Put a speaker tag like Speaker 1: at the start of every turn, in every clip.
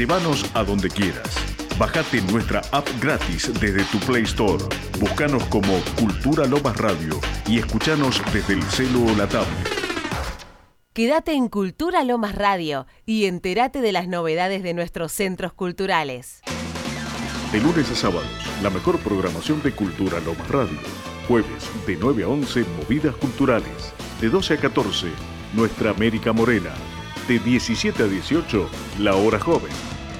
Speaker 1: Llévanos a donde quieras. Bájate nuestra app gratis desde tu Play Store. Búscanos como Cultura Lomas Radio y escuchanos desde el celo o la tablet.
Speaker 2: Quédate en Cultura Lomas Radio y entérate de las novedades de nuestros centros culturales.
Speaker 1: De lunes a sábados, la mejor programación de Cultura Lomas Radio. Jueves, de 9 a 11, movidas culturales. De 12 a 14, Nuestra América Morena. De 17 a 18, La Hora Joven.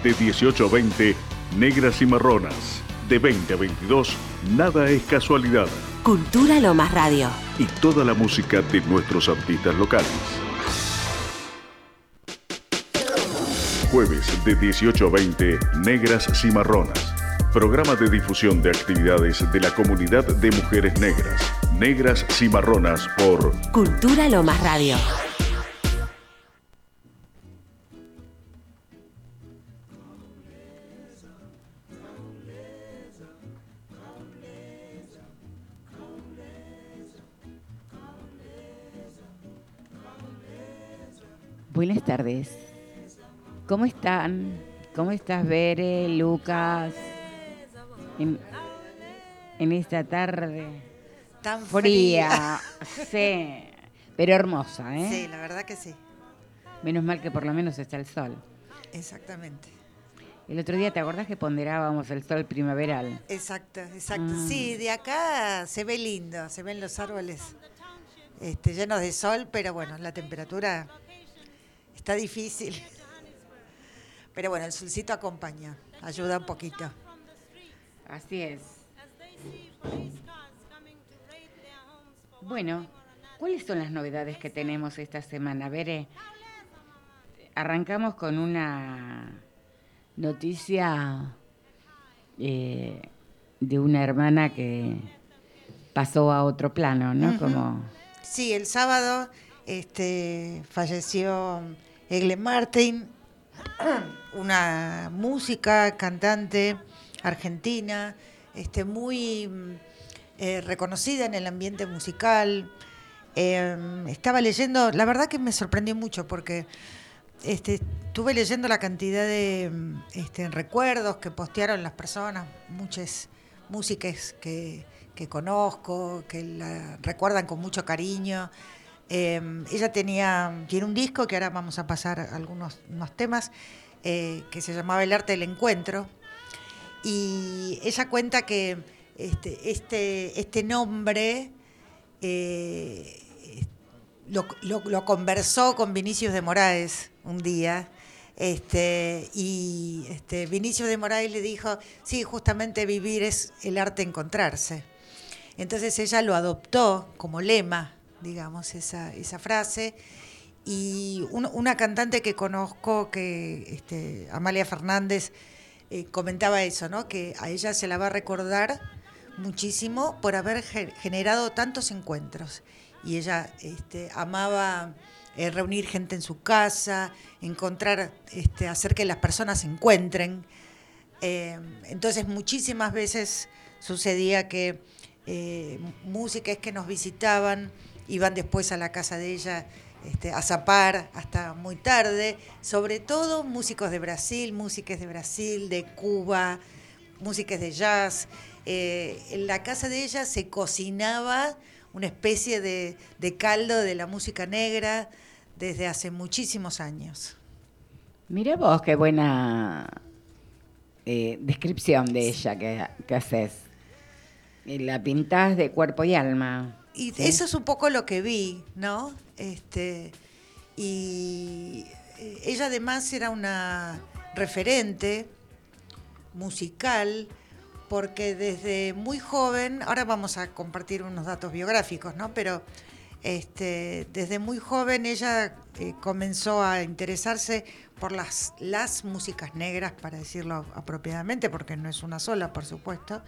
Speaker 1: De 18 a 20, Negras y Marronas. De 20 a 22, Nada es casualidad.
Speaker 2: Cultura Lomas Radio.
Speaker 1: Y toda la música de nuestros artistas locales. Jueves de 18 a 20, Negras Cimarronas. Programa de difusión de actividades de la comunidad de mujeres negras. Negras Cimarronas por
Speaker 2: Cultura Lomas Radio.
Speaker 3: Buenas tardes. ¿Cómo están? ¿Cómo estás, Bere, Lucas? En, en esta tarde
Speaker 4: Tan
Speaker 3: fría, sí, pero hermosa, ¿eh?
Speaker 4: Sí, la verdad que sí.
Speaker 3: Menos mal que por lo menos está el sol.
Speaker 4: Exactamente.
Speaker 3: El otro día, ¿te acordás que ponderábamos el sol primaveral?
Speaker 4: Exacto, exacto.
Speaker 3: Mm.
Speaker 4: Sí, de acá se ve lindo, se ven los árboles este, llenos de sol, pero bueno, la temperatura está difícil. Pero bueno, el solcito acompaña, ayuda un poquito.
Speaker 3: Así es. Bueno, ¿cuáles son las novedades que tenemos esta semana? Veré, arrancamos con una noticia eh, de una hermana que pasó a otro plano, ¿no? Como
Speaker 4: Sí, el sábado este, falleció Egle Martin, una música, cantante argentina, este, muy mm, eh, reconocida en el ambiente musical. Eh, estaba leyendo, la verdad que me sorprendió mucho porque este, estuve leyendo la cantidad de mm, este, recuerdos que postearon las personas, muchas músicas que, que conozco, que la recuerdan con mucho cariño. Eh, ella tenía, tiene un disco que ahora vamos a pasar algunos unos temas eh, que se llamaba El arte del encuentro. Y ella cuenta que este, este, este nombre eh, lo, conversó con Vinicius de Moraes un día. Este, y este, Vinicius de Moraes le dijo, sí, justamente vivir es el arte encontrarse. Entonces ella lo adoptó como lema, digamos, esa, esa frase. Y un- una cantante que conozco, que este, Amalia Fernández, eh, comentaba eso, ¿no? Que a ella se la va a recordar muchísimo por haber ge- generado tantos encuentros. Y ella este, amaba eh, reunir gente en su casa, encontrar, este, hacer que las personas se encuentren. Eh, entonces muchísimas veces sucedía que eh, músicas que nos visitaban iban después a la casa de ella este, a zapar hasta muy tarde, sobre todo músicos de Brasil, músicas de Brasil, de Cuba, músicas de jazz. Eh, en la casa de ella se cocinaba una especie de, caldo de la música negra desde hace muchísimos años.
Speaker 3: Mira vos qué buena eh, descripción de ella que, que haces. La pintás de cuerpo y alma.
Speaker 4: Y
Speaker 3: ¿sí?
Speaker 4: eso es un poco lo que vi, ¿no? Este, y eh, ella además era una referente musical, porque desde muy joven, ahora vamos a compartir unos datos biográficos, ¿no? Pero este, desde muy joven ella eh, comenzó a interesarse por las, las músicas negras, para decirlo apropiadamente, porque no es una sola, por supuesto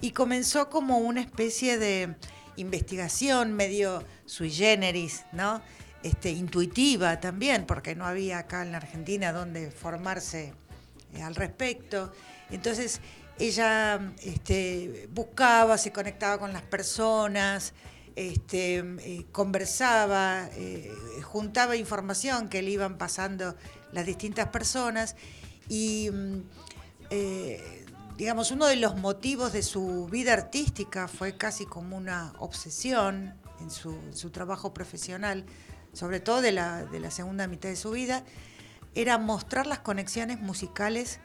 Speaker 4: y comenzó como una especie de investigación medio sui generis, ¿no? Este, intuitiva también, porque no había acá en la Argentina donde formarse eh, al respecto. Entonces ella este, buscaba, se conectaba con las personas, este, eh, conversaba, eh, juntaba información que le iban pasando las distintas personas Y, mm, digamos, uno de los motivos de su vida artística fue casi como una obsesión en su, su trabajo profesional, sobre todo de la, de la segunda mitad de su vida, era mostrar las conexiones musicales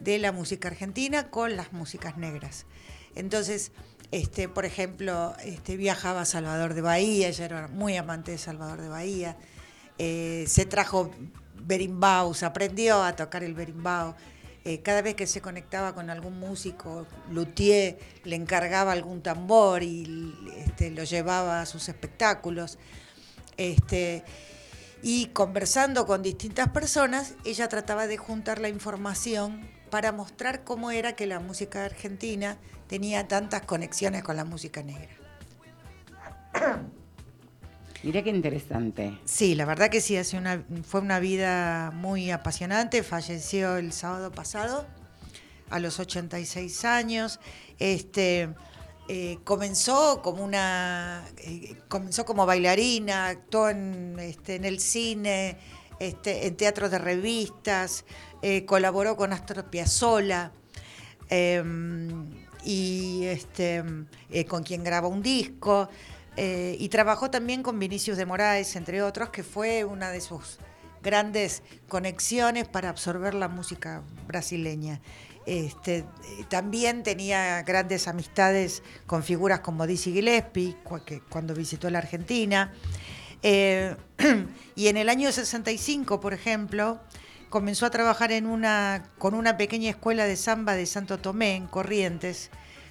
Speaker 4: de la música argentina con las músicas negras. Entonces, este, por ejemplo, este, viajaba a Salvador de Bahía, ella era muy amante de Salvador de Bahía, eh, se trajo berimbaus, aprendió a tocar el berimbau. Eh, cada vez que se conectaba con algún músico, luthier le encargaba algún tambor y este, lo llevaba a sus espectáculos. Este, y conversando con distintas personas, ella trataba de juntar la información para mostrar cómo era que la música argentina tenía tantas conexiones con la música negra.
Speaker 3: Mira qué interesante.
Speaker 4: Sí, la verdad que sí, fue una vida muy apasionante. Falleció el sábado pasado a los 86 años. Este, eh, comenzó como una eh, comenzó como bailarina, actuó en, este, el cine, este, en teatros de revistas, eh, colaboró con Astor Piazzolla em, y con quien graba un disco. Eh, y trabajó también con Vinicius de Moraes, entre otros, que fue una de sus grandes conexiones para absorber la música brasileña. Este, también tenía grandes amistades con figuras como Dizzy Gillespie, cuando visitó la Argentina. Eh, y en el año 65, por ejemplo, comenzó a trabajar en una, con una pequeña escuela de samba de Santo Tomé, en Corrientes,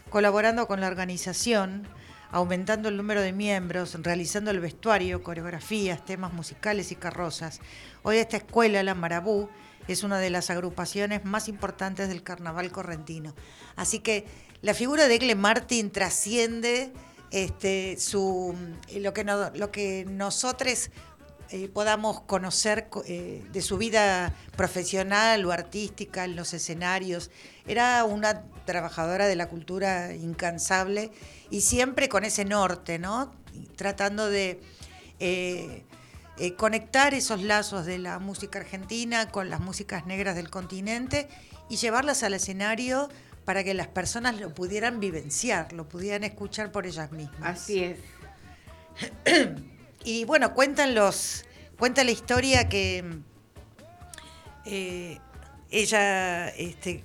Speaker 4: colaborando con la organización aumentando el número de miembros, realizando el vestuario, coreografías, temas musicales y carrozas. Hoy esta escuela, la Marabú, es una de las agrupaciones más importantes del carnaval correntino. Así que la figura de Egle Martin trasciende este, su, lo, que lo que nosotros eh, podamos conocer eh, de su vida profesional o artística en los escenarios. Era una trabajadora de la cultura incansable y siempre con ese norte, ¿no? Tratando de eh, conectar esos lazos de la música argentina con las músicas negras del continente y llevarlas al escenario para que las personas lo pudieran vivenciar, lo pudieran escuchar por ellas mismas.
Speaker 3: Así es.
Speaker 4: Y bueno, cuentan los, cuenta la historia que eh, ella este,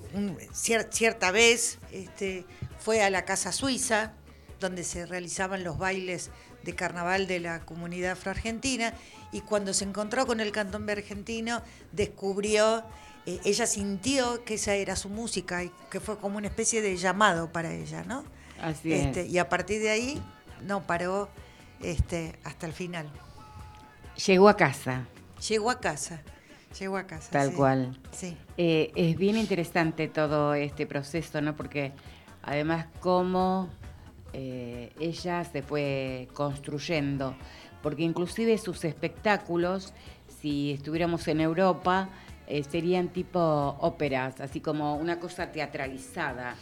Speaker 4: cierta vez este, fue a la Casa Suiza, donde se realizaban los bailes de carnaval de la comunidad afroargentina, y cuando se encontró con el candombe argentino, descubrió, eh, ella sintió que esa era su música, y que fue como una especie de llamado para ella, ¿no?
Speaker 3: Así
Speaker 4: este, Y a partir de ahí no paró este, hasta el final.
Speaker 3: Llegó a casa.
Speaker 4: Llegó a casa. Llegó a casa.
Speaker 3: Tal cual.
Speaker 4: Sí.
Speaker 3: Eh, es bien interesante todo este proceso, ¿no? Porque además cómo eh, ella se fue construyendo. Porque inclusive sus espectáculos, si estuviéramos en Europa, eh, serían tipo óperas, así como una cosa teatralizada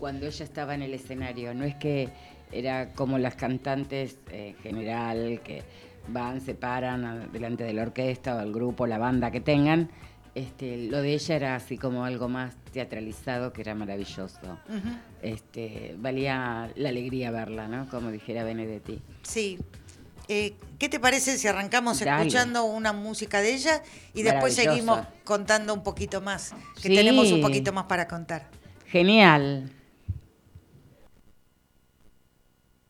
Speaker 3: cuando ella estaba en el escenario. No es que era como las cantantes en general, que van, se paran delante de la orquesta o el grupo, la banda que tengan. Este, lo de ella era así como algo más teatralizado que era maravilloso. este, valía la alegría verla, ¿no? Como dijera Benedetti.
Speaker 4: Sí. Eh, ¿Qué te parece si arrancamos escuchando una música de ella y después seguimos contando un poquito más? Que tenemos un poquito más para contar.
Speaker 3: Genial.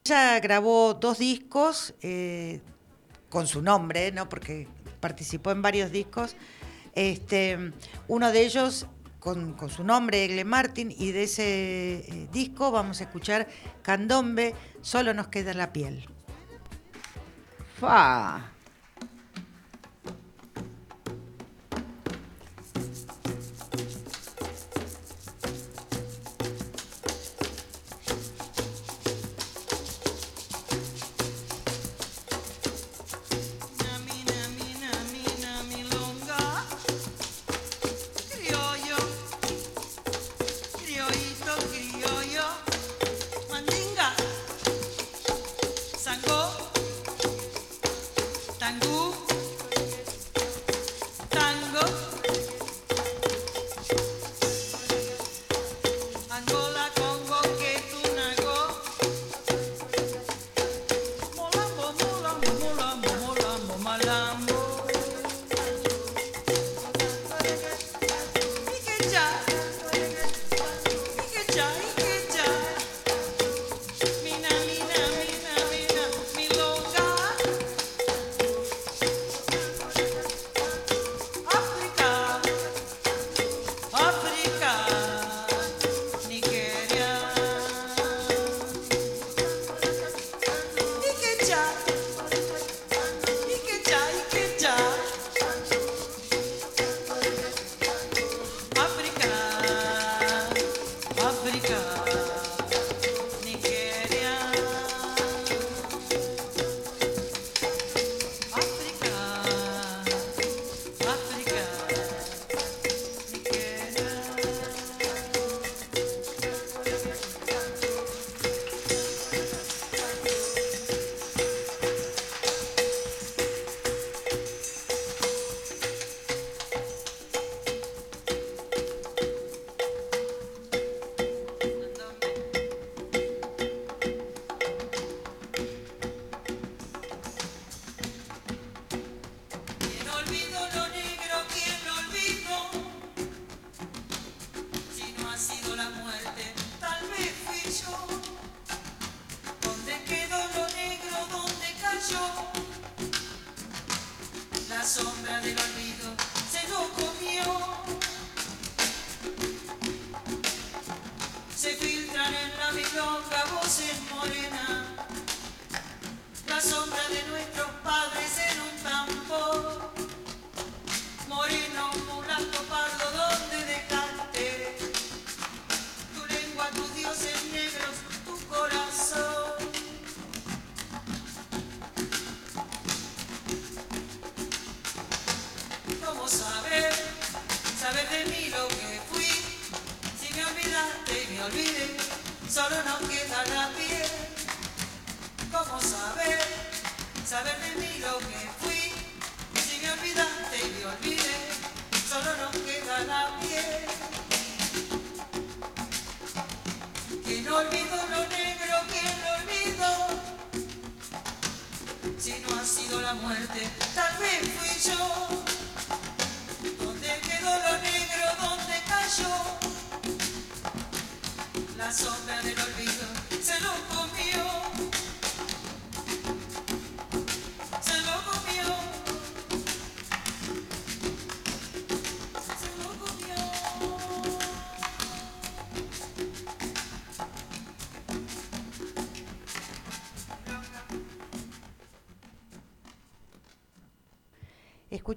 Speaker 4: Ella grabó dos discos. Eh, con su nombre, ¿no? porque participó en varios discos. Este, uno de ellos con, su nombre, Egle Martin, y de ese eh, disco vamos a escuchar Candombe, Solo nos queda la piel.
Speaker 3: ¡Fa!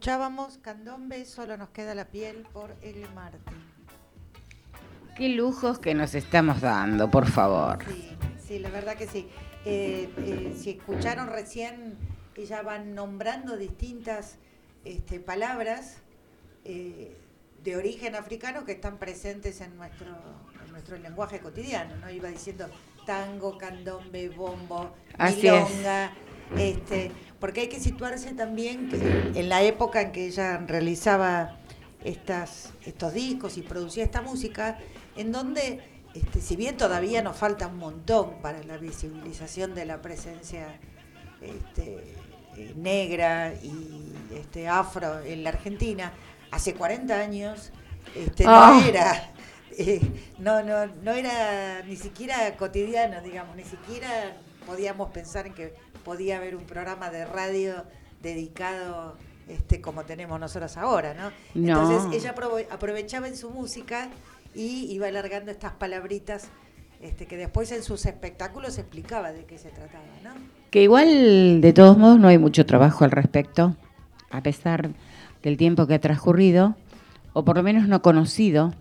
Speaker 4: Escuchábamos Candombe, solo nos queda la piel por L. Martin.
Speaker 3: Qué lujos que nos estamos dando, por favor.
Speaker 4: Sí, sí, la verdad que sí. Eh, eh, si escucharon recién, ella van nombrando distintas este, palabras eh, de origen africano que están presentes en nuestro, en nuestro lenguaje cotidiano, ¿no? Iba diciendo tango, candombe, bombo,
Speaker 3: Así es.
Speaker 4: este, porque hay que situarse también que en la época en que ella realizaba estas, estos discos y producía esta música, en donde, este, si bien todavía nos falta un montón para la visibilización de la presencia este, eh, negra y este, afro en la Argentina, hace 40 años este,
Speaker 3: Ah.
Speaker 4: no era. eh, no, no, no era ni siquiera cotidiano, digamos, ni siquiera podíamos pensar en que podía haber un programa de radio dedicado este, como tenemos nosotros ahora, ¿no?
Speaker 3: No.
Speaker 4: Entonces ella aprove- aprovechaba en su música y iba alargando estas palabritas este, que después en sus espectáculos explicaba de qué se trataba, ¿no?
Speaker 3: Que igual, de todos modos, no hay mucho trabajo al respecto, a pesar del tiempo que ha transcurrido, o por lo menos no conocido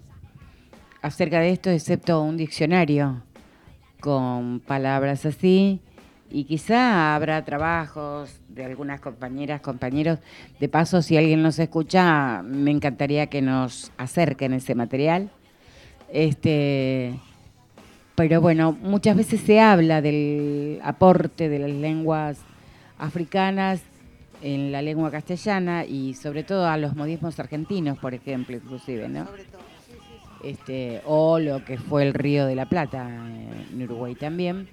Speaker 3: acerca de esto, excepto un diccionario con palabras así. Y quizá habrá trabajos de algunas compañeras, compañeros. De paso, si alguien nos escucha, me encantaría que nos acerquen ese material. Este, pero bueno, muchas veces se habla del aporte de las lenguas africanas en la lengua castellana y sobre todo a los modismos argentinos, por ejemplo, inclusive, ¿no? Este, o lo que fue el Río de la Plata eh, en Uruguay también.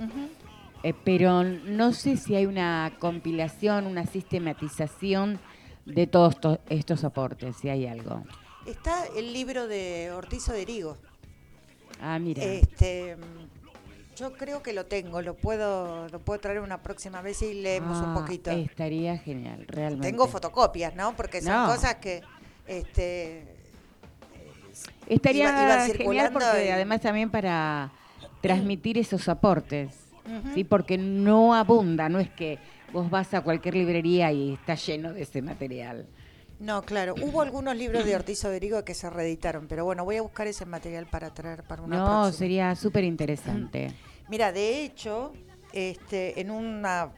Speaker 3: Eh, pero no sé si hay una compilación, una sistematización de todos to- estos aportes, si hay algo.
Speaker 4: Está el libro de Ortiz Oderigo.
Speaker 3: Ah, mira.
Speaker 4: Este, yo creo que lo tengo, lo puedo, lo puedo traer una próxima vez y leemos un
Speaker 3: Ah,
Speaker 4: poquito.
Speaker 3: Estaría genial, realmente.
Speaker 4: Tengo fotocopias, ¿no? Porque son
Speaker 3: No.
Speaker 4: cosas que este
Speaker 3: Estaría
Speaker 4: iba-
Speaker 3: genial porque
Speaker 4: y-
Speaker 3: además también para transmitir esos aportes. ¿sí? Porque no abunda, no es que vos vas a cualquier librería y está lleno de ese material.
Speaker 4: No, claro. Hubo algunos libros de Ortiz Oderigo que se reeditaron, pero bueno, voy a buscar ese material para traer para una
Speaker 3: no,
Speaker 4: próxima.
Speaker 3: sería súper interesante.
Speaker 4: Mira, de hecho, este, en, una,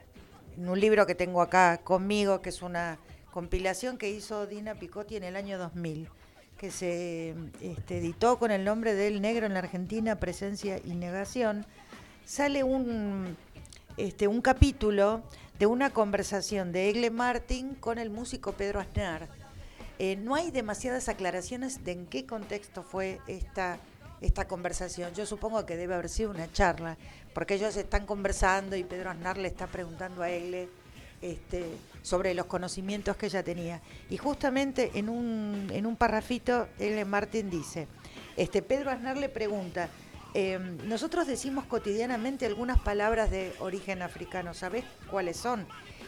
Speaker 4: en un libro que tengo acá conmigo, que es una compilación que hizo Dina Picotti en el año 2000, que se este, editó con el nombre de El Negro en la Argentina, Presencia y Negación, sale un, este, un capítulo de una conversación de Egle Martin con el músico Pedro Aznar. Eh, no hay demasiadas aclaraciones de en qué contexto fue esta, esta conversación. Yo supongo que debe haber sido una charla, porque ellos están conversando y Pedro Aznar le está preguntando a Egle este, sobre los conocimientos que ella tenía. Y justamente en un, en un parrafito, Egle Martin dice, este, Pedro Aznar le pregunta, eh, nosotros decimos cotidianamente algunas palabras de origen africano, ¿sabés cuáles son?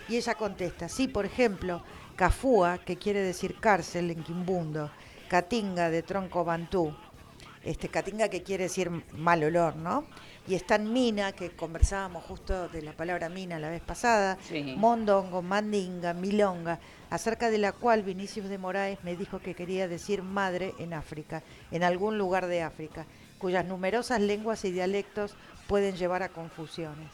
Speaker 4: Y ella contesta, sí, por ejemplo, Cafúa, que quiere decir cárcel en Quimbundo, Catinga de tronco bantú, este Catinga que quiere decir mal olor, ¿no? Y está en Mina, que conversábamos justo de la palabra Mina la vez pasada,
Speaker 3: Sí.
Speaker 4: Mondongo, Mandinga, Milonga, acerca de la cual Vinicius de Moraes me dijo que quería decir madre en África, en algún lugar de África, cuyas numerosas lenguas y dialectos pueden llevar a confusiones.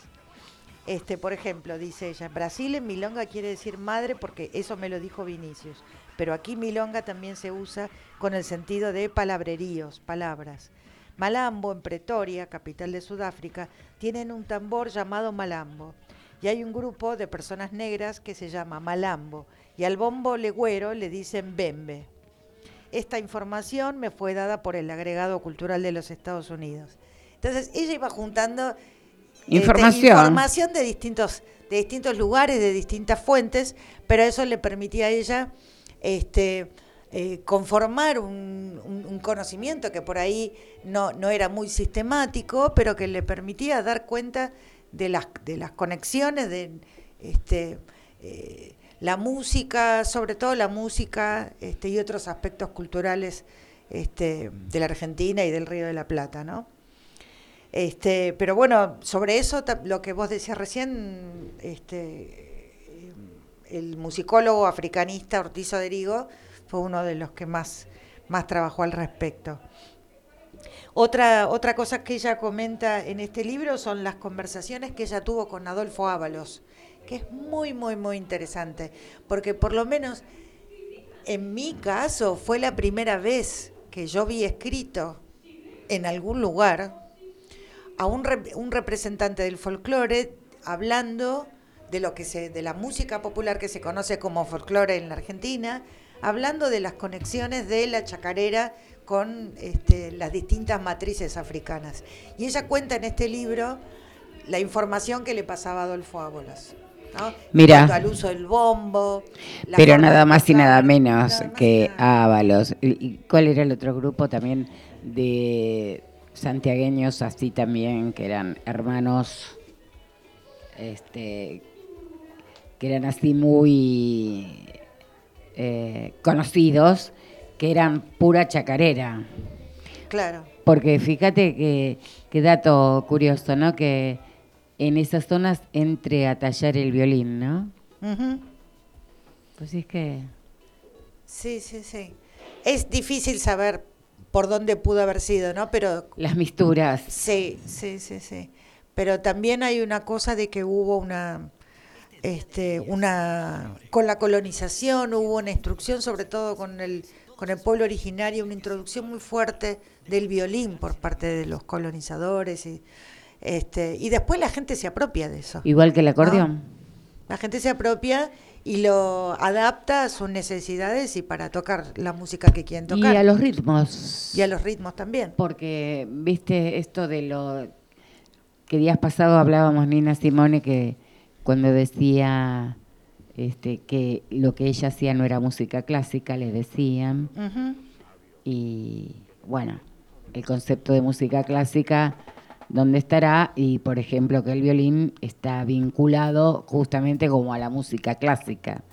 Speaker 4: Este, por ejemplo, dice ella, en Brasil en milonga quiere decir madre porque eso me lo dijo Vinicius, pero aquí milonga también se usa con el sentido de palabreríos, palabras. Malambo, en Pretoria, capital de Sudáfrica, tienen un tambor llamado malambo. Y hay un grupo de personas negras que se llama malambo. Y al bombo legüero le dicen bembe. Esta información me fue dada por el agregado cultural de los Estados Unidos. Entonces ella iba juntando este,
Speaker 3: Información.
Speaker 4: información de distintos, de distintos lugares, de distintas fuentes, pero eso le permitía a ella este, eh, conformar un, conocimiento que por ahí no, no era muy sistemático, pero que le permitía dar cuenta de las, de las conexiones de este, eh, la música, sobre todo la música este, y otros aspectos culturales este, de la Argentina y del Río de la Plata, ¿no? Este, pero bueno, sobre eso, lo que vos decías recién, este, eh, el musicólogo africanista Ortiz Oderigo fue uno de los que más, más trabajó al respecto. Otra, otra cosa que ella comenta en este libro son las conversaciones que ella tuvo con Adolfo Ábalos, que es muy, muy, muy interesante, porque por lo menos en mi caso fue la primera vez que yo vi escrito en algún lugar a un, un representante del folclore hablando de lo que se de la música popular que se conoce como folclore en la Argentina, hablando de las conexiones de la chacarera con este, las distintas matrices africanas. Y ella cuenta en este libro la información que le pasaba a Adolfo Ábolas. ¿no? Cuanto al uso del bombo.
Speaker 3: Pero nada más y nada menos
Speaker 4: nada más y
Speaker 3: que Ábalos. ¿Y y cuál era el otro grupo también de santiagueños así también, que eran hermanos, este, que eran así muy eh, conocidos, que eran pura chacarera?
Speaker 4: Claro.
Speaker 3: Porque fíjate que, qué dato curioso, ¿no? Que en esas zonas entre a tallar el violín, ¿no?
Speaker 4: Ujú.
Speaker 3: Pues es que...
Speaker 4: Sí, sí, sí. Es difícil saber por dónde pudo haber sido, ¿no? Pero
Speaker 3: Las misturas.
Speaker 4: sí, sí, sí, sí. Pero también hay una cosa de que hubo una, este, una, con la colonización hubo una instrucción, sobre todo con el, con el pueblo originario, una introducción muy fuerte del violín por parte de los colonizadores y, este, y después la gente se apropia de eso.
Speaker 3: Igual que el acordeón.
Speaker 4: La gente se apropia y lo adapta a sus necesidades y para tocar la música que quieren
Speaker 3: Y
Speaker 4: tocar.
Speaker 3: a los ritmos.
Speaker 4: Y a los ritmos también.
Speaker 3: Porque, viste, esto de lo que días pasados hablábamos Nina Simone que cuando decía este, que lo que ella hacía no era música clásica, le decían. Y bueno, el concepto de música clásica, ¿dónde estará? Y por ejemplo, que el violín está vinculado justamente como a la música clásica.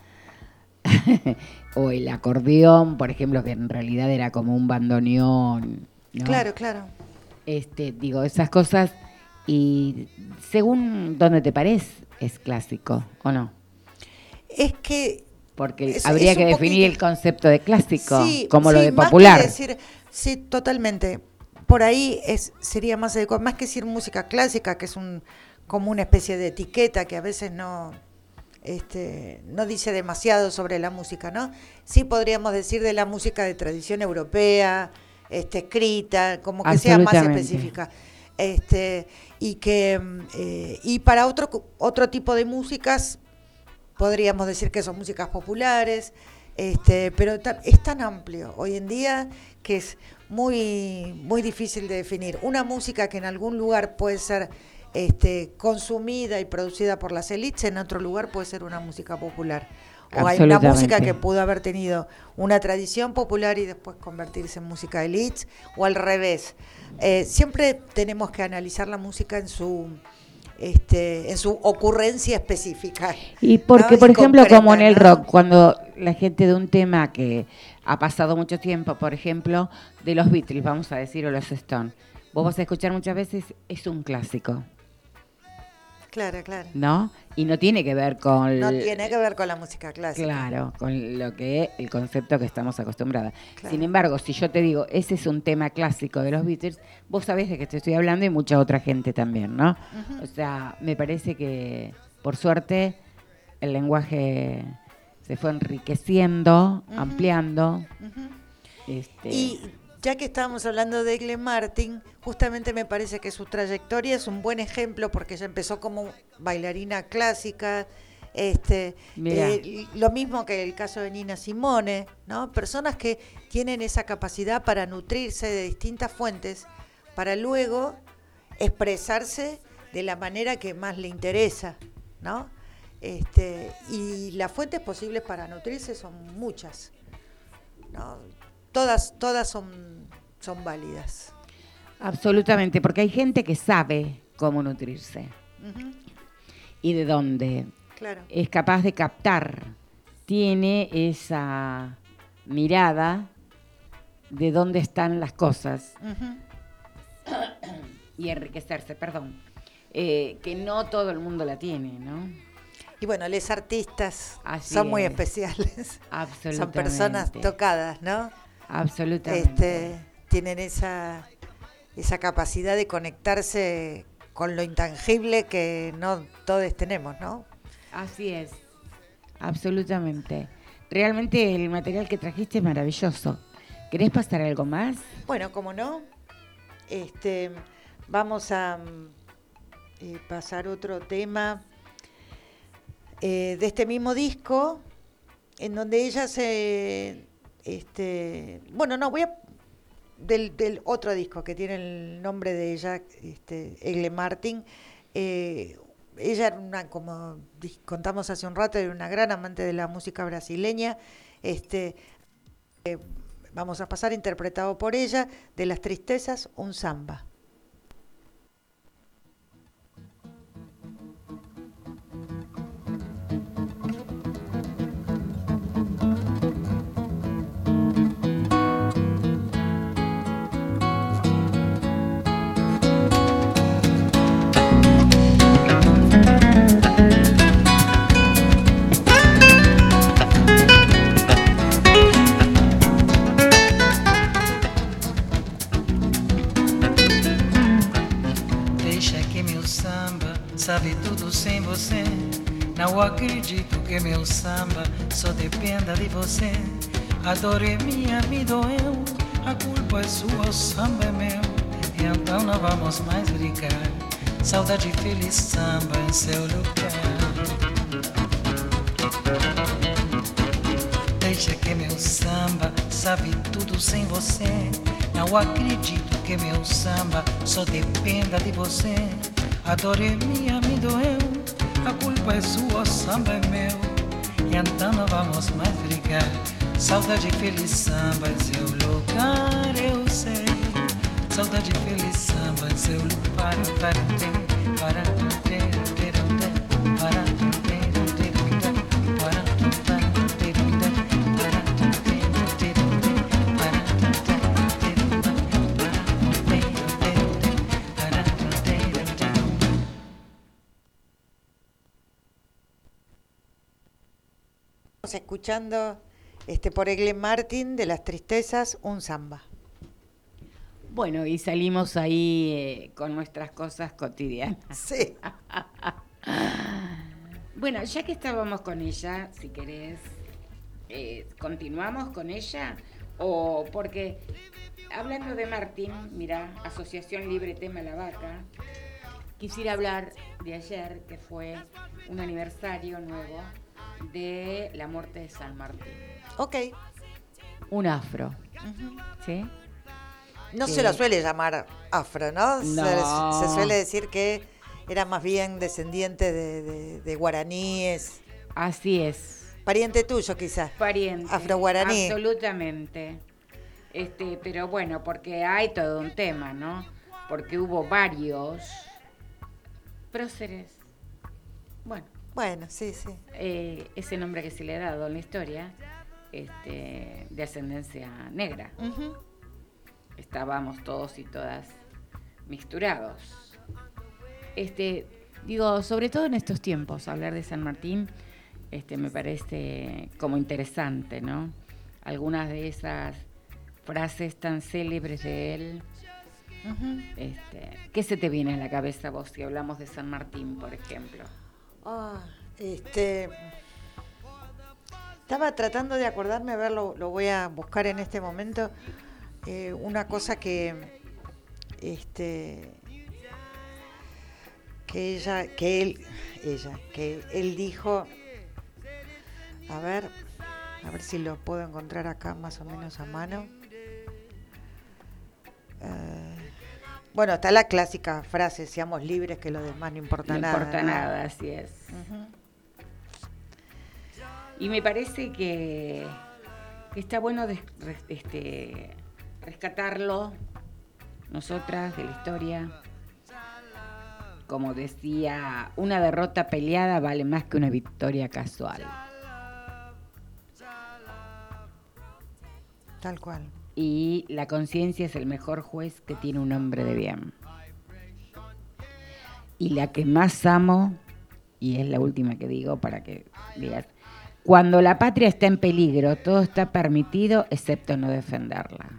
Speaker 3: o el acordeón, por ejemplo, que en realidad era como un bandoneón. ¿no?
Speaker 4: Claro, claro.
Speaker 3: Este, digo, esas cosas. Y según donde te parece, es clásico, ¿o no?
Speaker 4: Es que
Speaker 3: Porque
Speaker 4: Es-
Speaker 3: habría
Speaker 4: es
Speaker 3: que definir
Speaker 4: poquito-
Speaker 3: el concepto de clásico,
Speaker 4: Sí,
Speaker 3: como lo de
Speaker 4: más que
Speaker 3: popular.
Speaker 4: decir- sí, totalmente. Por ahí es sería más adecuado, más que decir música clásica, que es un como una especie de etiqueta que a veces no este, no dice demasiado sobre la música, ¿no? Sí podríamos decir de la música de tradición europea, este, escrita, como que sea más específica. Este, y que mm, eh, y para otro otro tipo de músicas podríamos decir que son músicas populares, este, pero es tan amplio hoy en día que es muy, muy difícil de definir. Una música que en algún lugar puede ser este, consumida y producida por las élites, en otro lugar puede ser una música popular. O hay una música que pudo haber tenido una tradición popular y después convertirse en música élites, o al revés. Eh, siempre tenemos que analizar la música en su este, en su ocurrencia específica.
Speaker 3: Y porque,
Speaker 4: ¿no?
Speaker 3: por
Speaker 4: Y
Speaker 3: ejemplo, como en el rock, cuando la gente de un tema que ha pasado mucho tiempo, por ejemplo, de los Beatles, vamos a decir, o los Stones, vos vas a escuchar muchas veces, es un clásico.
Speaker 4: Claro, claro.
Speaker 3: ¿no? Y no tiene que ver con...
Speaker 4: No tiene que ver con la música clásica.
Speaker 3: Claro, con lo que es el concepto que estamos acostumbradas.
Speaker 4: Claro.
Speaker 3: Sin embargo, si yo te digo, ese es un tema clásico de los Beatles, vos sabés de qué te estoy hablando y mucha otra gente también, ¿no? O sea, me parece que, por suerte, el lenguaje se fue enriqueciendo, ampliando. Este,
Speaker 4: Y ya que estábamos hablando de Glenn Martin, justamente me parece que su trayectoria es un buen ejemplo porque ella empezó como bailarina clásica, este, eh, lo mismo que el caso de Nina Simone, ¿no? Personas que tienen esa capacidad para nutrirse de distintas fuentes para luego expresarse de la manera que más le interesa, ¿no? Este, y las fuentes posibles para nutrirse son muchas. ¿no? Todas, todas son, son válidas.
Speaker 3: Absolutamente, porque hay gente que sabe cómo nutrirse y de dónde.
Speaker 4: Claro.
Speaker 3: es capaz de captar, tiene esa mirada de dónde están las cosas y enriquecerse, perdón, eh, que no todo el mundo la tiene, ¿no?
Speaker 4: Y bueno, los artistas
Speaker 3: Así
Speaker 4: son muy
Speaker 3: es.
Speaker 4: especiales.
Speaker 3: Absolutamente.
Speaker 4: Son personas tocadas, ¿no?
Speaker 3: Absolutamente.
Speaker 4: Este, tienen esa, esa capacidad de conectarse con lo intangible que no todos tenemos, ¿no?
Speaker 3: Así es, absolutamente. Realmente el material que trajiste es maravilloso. ¿Querés pasar algo más?
Speaker 4: Bueno, como no, este, vamos a eh, pasar otro tema eh, de este mismo disco, en donde ella se, este, bueno, no, voy a del, otro disco que tiene el nombre de ella, este, Egle Martin. eh, ella era una, como contamos hace un rato, era una gran amante de la música brasileña. Este, eh, vamos a pasar interpretado por ella, de las tristezas, un samba.
Speaker 5: Sabe tudo sem você. Não acredito que meu samba só dependa de você. A dor é minha, me doeu. A culpa é sua, o samba é meu. E então não vamos mais brigar. Saudade feliz samba em seu lugar. Deixa que meu samba sabe tudo sem você. Não acredito que meu samba só dependa de você. A dor é minha, me doeu. A culpa é sua, o samba é meu. E então não vamos mais brigar. Saudade feliz samba seu lugar, eu sei. Saudade feliz samba seu lugar. Para, para, para, para,
Speaker 4: Estamos escuchando este, por Egle Martin de las tristezas, un samba.
Speaker 3: Bueno, y salimos ahí eh, con nuestras cosas cotidianas.
Speaker 4: Sí.
Speaker 3: Bueno, ya que estábamos con ella, si querés, eh, continuamos con ella. O porque, hablando de Martín, mira, Asociación Libre Tema La Vaca, quisiera hablar de ayer, que fue un aniversario nuevo de la muerte de San Martín.
Speaker 4: Ok.
Speaker 3: Un afro. ¿sí?
Speaker 4: No
Speaker 3: Sí.
Speaker 4: se la suele llamar afro, ¿no? Se-
Speaker 3: No.
Speaker 4: Se, suele decir que era más bien descendiente de, de- de guaraníes.
Speaker 3: Así es.
Speaker 4: Pariente tuyo, quizás.
Speaker 3: pariente.
Speaker 4: Afroguaraní.
Speaker 3: Absolutamente. Este, pero bueno, porque hay todo un tema, ¿no? Porque hubo varios próceres. Bueno,
Speaker 4: sí, sí.
Speaker 3: eh, ese nombre que se le ha dado en la historia, este, de ascendencia negra. Estábamos todos y todas mixturados. Este, Digo, sobre todo en estos tiempos, hablar de San Martín este, me parece como interesante, ¿no? Algunas de esas frases tan célebres de él. este, ¿Qué se te viene a la cabeza vos si hablamos de San Martín, por ejemplo?
Speaker 4: Ah, este. Estaba tratando de acordarme, a ver, lo, lo voy a buscar en este momento. eh, una cosa que. Este. Que ella, que él, ella, que él dijo. A ver, a ver si lo puedo encontrar acá más o menos a mano. Eh, bueno, está la clásica frase, seamos libres, que lo demás no importa
Speaker 3: no
Speaker 4: nada.
Speaker 3: importa
Speaker 4: ¿no?
Speaker 3: nada, así es. Y me parece que, que está bueno este, rescatarlo, nosotras, de la historia. Como decía, una derrota peleada vale más que una victoria casual.
Speaker 4: Tal cual.
Speaker 3: Y la conciencia es el mejor juez que tiene un hombre de bien. Y la que más amo, y es la última que digo para que digas, cuando la patria está en peligro, todo está permitido excepto no defenderla.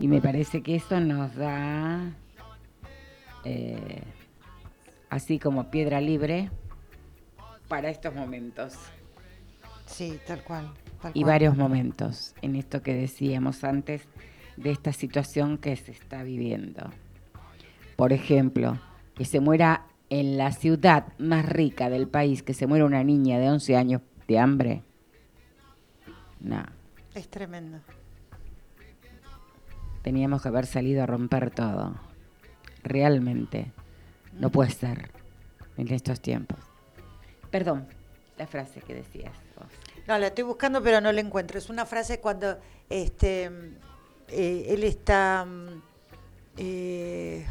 Speaker 3: Y me parece que eso nos da, eh, así como piedra libre, para estos momentos
Speaker 4: Sí, tal cual. Tal
Speaker 3: y
Speaker 4: cual.
Speaker 3: varios momentos en esto que decíamos antes de esta situación que se está viviendo. Por ejemplo, que se muera en la ciudad más rica del país, que se muera una niña de 11 años de hambre. No,
Speaker 4: Es tremendo.
Speaker 3: teníamos que haber salido a romper todo. Realmente, no puede ser en estos tiempos. Perdón, la frase que decías.
Speaker 4: No, la estoy buscando, pero no la encuentro. Es una frase cuando este eh, él está mm, eh,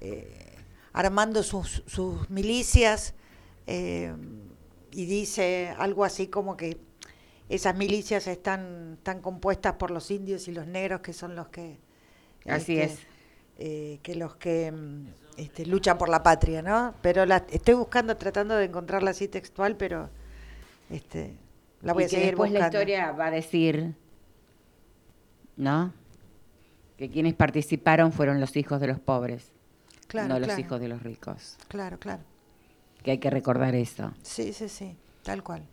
Speaker 4: eh, armando sus, sus milicias eh, y dice algo así como que esas milicias están, están compuestas por los indios y los negros que son los que
Speaker 3: Así
Speaker 4: este,
Speaker 3: es.
Speaker 4: eh, que los que mm, este, luchan por la patria, ¿no? Pero la estoy buscando, tratando de encontrarla así textual, pero este, la voy
Speaker 3: y
Speaker 4: a
Speaker 3: que
Speaker 4: seguir
Speaker 3: después
Speaker 4: buscando.
Speaker 3: la historia va a decir, ¿no? Que quienes participaron fueron los hijos de los pobres,
Speaker 4: claro,
Speaker 3: no los hijos de los ricos.
Speaker 4: Claro, claro.
Speaker 3: Que hay que recordar eso,
Speaker 4: Sí, sí, sí, tal cual.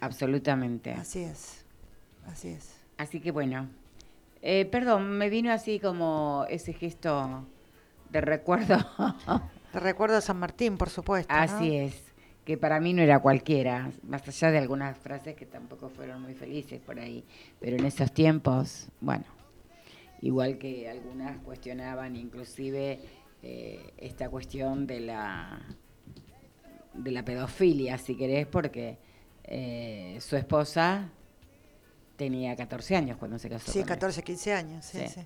Speaker 3: absolutamente.
Speaker 4: Así es, así es.
Speaker 3: Así que bueno, eh, perdón, me vino así como ese gesto de recuerdo.
Speaker 4: Te recuerdo a San Martín, por supuesto. ¿no?
Speaker 3: Así es, que para mí no era cualquiera, más allá de algunas frases que tampoco fueron muy felices por ahí, pero en esos tiempos, bueno, igual que algunas cuestionaban inclusive eh, esta cuestión de la de la pedofilia, si querés, porque eh, su esposa tenía 14 años cuando se casó.
Speaker 4: Sí,
Speaker 3: con él.
Speaker 4: 14, 15 años, sí,
Speaker 3: Sí.
Speaker 4: sí.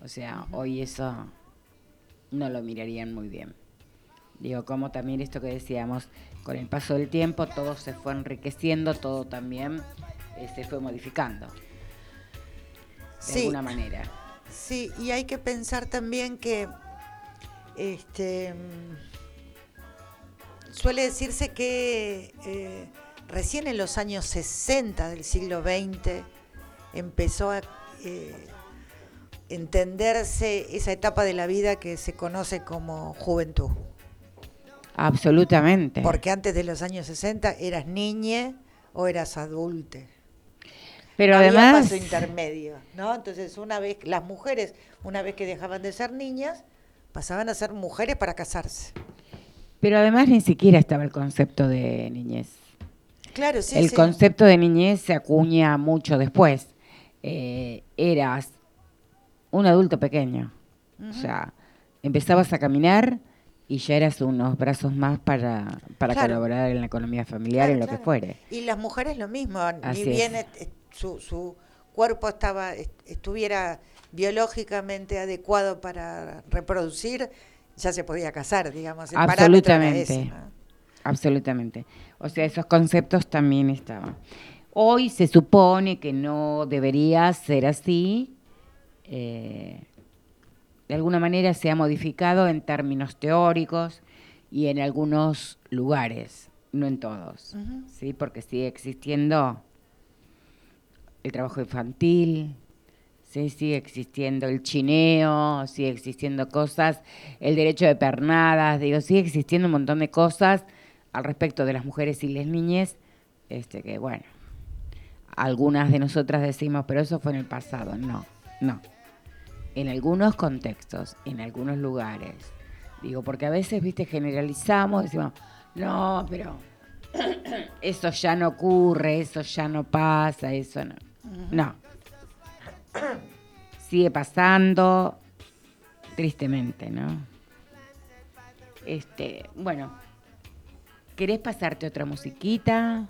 Speaker 3: O sea, hoy eso no lo mirarían muy bien. Digo, como también esto que decíamos, con el paso del tiempo todo se fue enriqueciendo, todo también eh, se fue modificando. De
Speaker 4: Sí.
Speaker 3: alguna manera.
Speaker 4: Sí, y hay que pensar también que este suele decirse que eh, recién en los años 60 del siglo XX empezó a eh, entenderse esa etapa de la vida que se conoce como juventud.
Speaker 3: Absolutamente.
Speaker 4: Porque antes de los años 60 eras niñe o eras adulte.
Speaker 3: Pero
Speaker 4: había
Speaker 3: además,
Speaker 4: paso intermedio, ¿no? Entonces, una vez las mujeres, una vez que dejaban de ser niñas, pasaban a ser mujeres para casarse.
Speaker 3: pero además ni siquiera estaba el concepto de niñez.
Speaker 4: Claro, sí,
Speaker 3: el
Speaker 4: sí.
Speaker 3: concepto de niñez se acuña mucho después. Eh, eras un adulto pequeño. O sea, empezabas a caminar y ya eras unos brazos más para, para
Speaker 4: Claro.
Speaker 3: colaborar en la economía familiar,
Speaker 4: Claro,
Speaker 3: en lo
Speaker 4: claro.
Speaker 3: que fuere.
Speaker 4: Y las mujeres lo mismo,
Speaker 3: Así
Speaker 4: ni bien su, su cuerpo estaba est- estuviera biológicamente adecuado para reproducir, ya se podía casar, digamos. El ese,
Speaker 3: Absolutamente.
Speaker 4: ¿no?
Speaker 3: Absolutamente. O sea, esos conceptos también estaban. Hoy se supone que no debería ser así, eh, de alguna manera se ha modificado en términos teóricos y en algunos lugares, no en todos, ¿sí? porque sigue existiendo el trabajo infantil, ¿sí? sigue existiendo el chineo, sigue existiendo cosas, el derecho de pernadas, digo, sigue existiendo un montón de cosas al respecto de las mujeres y las niñas, este, que bueno, algunas de nosotras decimos, pero eso fue en el pasado, no, no. En algunos contextos, en algunos lugares. Digo, porque a veces, viste, generalizamos, decimos, no, pero eso ya no ocurre, eso ya no pasa, eso no. No. Sigue pasando, tristemente, ¿no? Este, bueno, ¿querés pasarte otra musiquita?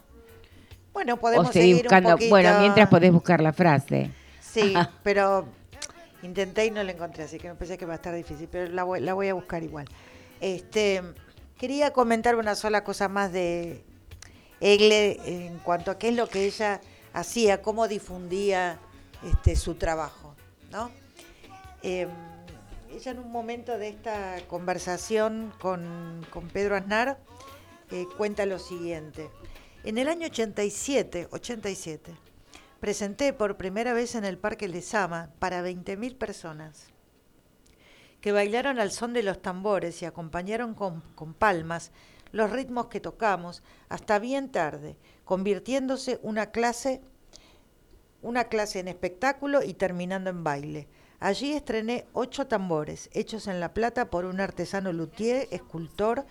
Speaker 4: Bueno, podemos
Speaker 3: o seguir buscando.
Speaker 4: un poquito.
Speaker 3: Bueno, mientras podés buscar la frase.
Speaker 4: Sí, pero intenté y no la encontré, así que me pensé que va a estar difícil, pero la voy, la voy a buscar igual. Este, quería comentar una sola cosa más de Egle en cuanto a qué es lo que ella hacía, cómo difundía este, su trabajo, ¿no? Eh, ella en un momento de esta conversación con, con Pedro Aznar eh, cuenta lo siguiente. En el año 87, 87, presenté por primera vez en el Parque Lezama para 20.000 personas que bailaron al son de los tambores y acompañaron con, con palmas los ritmos que tocamos hasta bien tarde, convirtiéndose una clase, una clase en espectáculo y terminando en baile. Allí estrené ocho tambores, hechos en La Plata por un artesano luthier, escultor,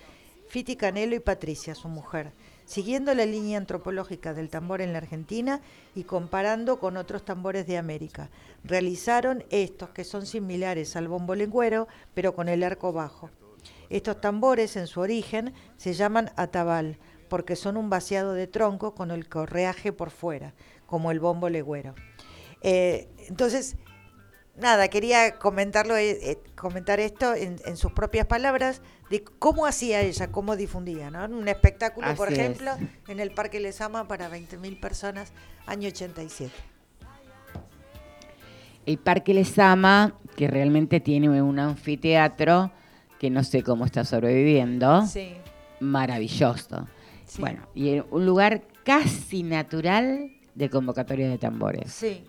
Speaker 4: Fiti Canelo y Patricia, su mujer, siguiendo la línea antropológica del tambor en la Argentina y comparando con otros tambores de América. Realizaron estos que son similares al bombo lengüero, pero con el arco bajo. Estos tambores en su origen se llaman atabal, porque son un vaciado de tronco con el correaje por fuera, como el bombo legüero. Eh, entonces, nada, quería comentarlo, eh, eh, comentar esto en, en sus propias palabras de cómo hacía ella, cómo difundía, ¿no? En Un espectáculo, por
Speaker 3: es.
Speaker 4: ejemplo, en el Parque Lesama para 20.000 personas, año 87.
Speaker 3: El Parque Lesama, que realmente tiene un anfiteatro que no sé cómo está sobreviviendo,
Speaker 4: Sí,
Speaker 3: maravilloso.
Speaker 4: Sí.
Speaker 3: Bueno, y un lugar casi natural de convocatoria de tambores
Speaker 4: sí,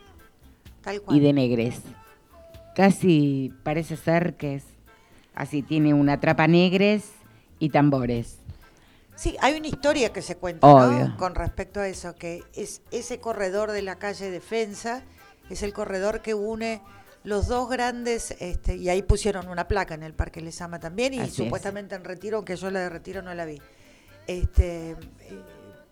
Speaker 4: tal cual.
Speaker 3: y de negres. Casi parece ser que es así, tiene una trapa negres y tambores.
Speaker 4: Sí, hay una historia que se cuenta con respecto a eso, que es ese corredor de la calle Defensa, es el corredor que une los dos grandes, este, y ahí pusieron una placa en el Parque Lesama también, y
Speaker 3: Así es.
Speaker 4: supuestamente en Retiro, aunque yo la de Retiro no la vi. Este, eh,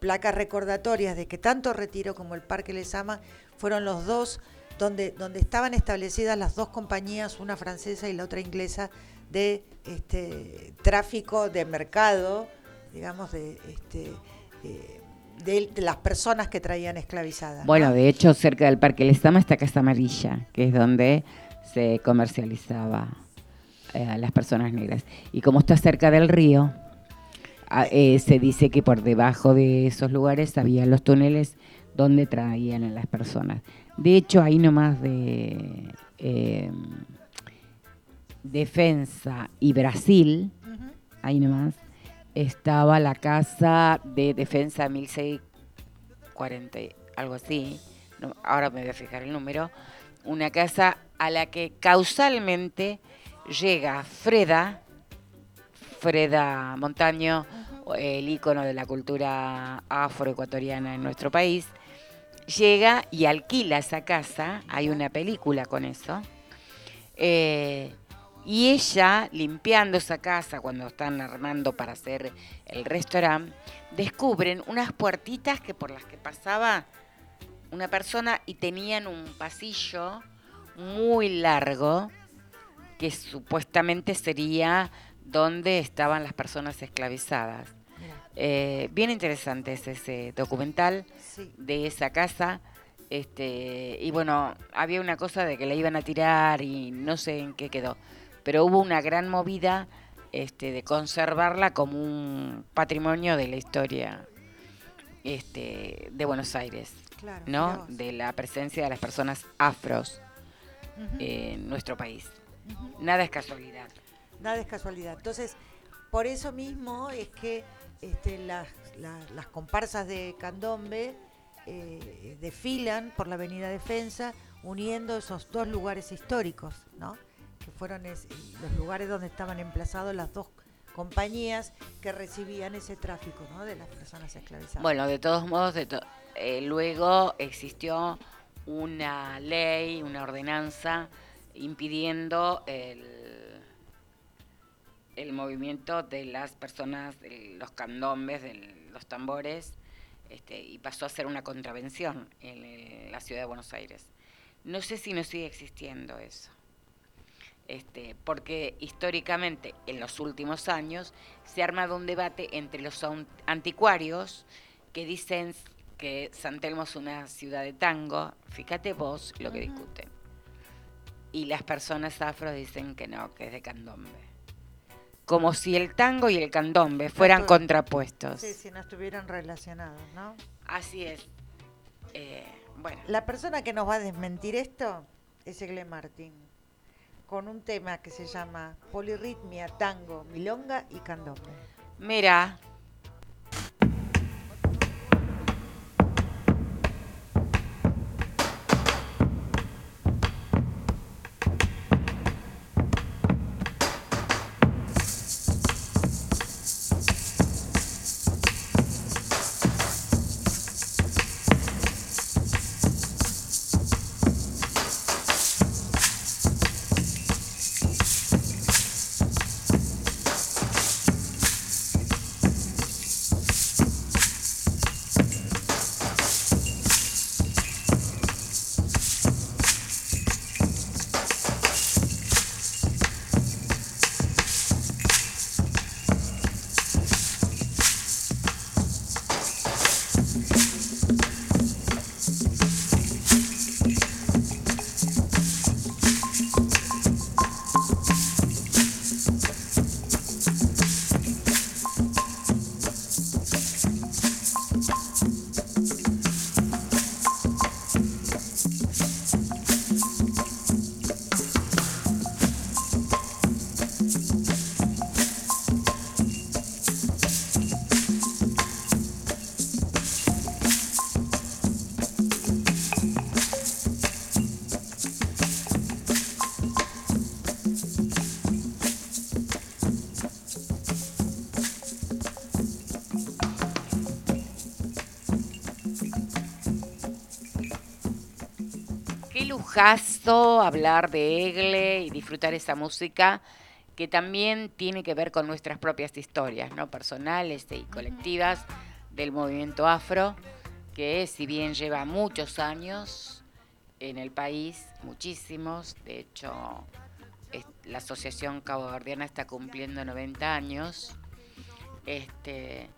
Speaker 4: placas recordatorias de que tanto Retiro como el Parque Lesama fueron los dos donde, donde estaban establecidas las dos compañías, una francesa y la otra inglesa, de este, tráfico de mercado, digamos, de, este, eh, de, las personas que traían esclavizadas. ¿no?
Speaker 3: Bueno, de hecho, cerca del Parque Lesama está Casa Amarilla, que es donde se comercializaba eh, a las personas negras. Y como está cerca del río, a- eh, se dice que por debajo de esos lugares había los túneles donde traían a las personas. De hecho, ahí nomás de Defensa y Brasil, ahí nomás, estaba la casa de Defensa 1640, y algo así, no, ahora me voy a fijar el número, una casa a la que causalmente llega Freda, Freda Montaño, el ícono de la cultura afroecuatoriana en nuestro país, llega y alquila esa casa, hay una película con eso, eh, y ella, limpiando esa casa cuando están armando para hacer el restaurante, descubren unas puertitas que por las que pasaba una persona y tenían un pasillo muy largo que supuestamente sería donde estaban las personas esclavizadas. Eh, bien interesante es ese documental
Speaker 4: sí.
Speaker 3: de esa casa. Este, y bueno, había una cosa de que la iban a tirar y no sé en qué quedó. Pero hubo una gran movida este, de conservarla como un patrimonio de la historia este, de Buenos Aires,
Speaker 4: Claro,
Speaker 3: ¿no? De la presencia de las personas afros en nuestro país. Nada es casualidad.
Speaker 4: Nada es casualidad. Entonces, por eso mismo es que este, las, la- las comparsas de Candombe eh, desfilan por la Avenida Defensa uniendo esos dos lugares históricos, ¿no? Fueron es- los lugares donde estaban emplazados las dos compañías que recibían ese tráfico. De las personas esclavizadas.
Speaker 3: Bueno, de todos modos, de to- eh, luego existió una ley, una ordenanza impidiendo el, el movimiento de las personas, de los candombes, de los tambores, este, y pasó a ser una contravención en el- la ciudad de Buenos Aires. No sé si no sigue existiendo eso. Este, porque históricamente en los últimos años se ha armado un debate entre los anticuarios que dicen que San Telmo es una ciudad de tango, fíjate vos lo que discuten, y las personas afro dicen que no, que es de candombe. Como si el tango y el candombe fueran contrapuestos.
Speaker 4: Sí, si no estuvieran relacionados, ¿no?
Speaker 3: Así es. Eh, bueno,
Speaker 4: La persona que nos va a desmentir esto es Egle Martín, con un tema que se llama Polirritmia, Tango, Milonga y Candombe.
Speaker 3: mira, Hablar de Egle y disfrutar esa música que también tiene que ver con nuestras propias historias, ¿no? Personales y colectivas del movimiento afro, que si bien lleva muchos años en el país, muchísimos, de hecho la Asociación Caboverdiana está cumpliendo 90 años, este,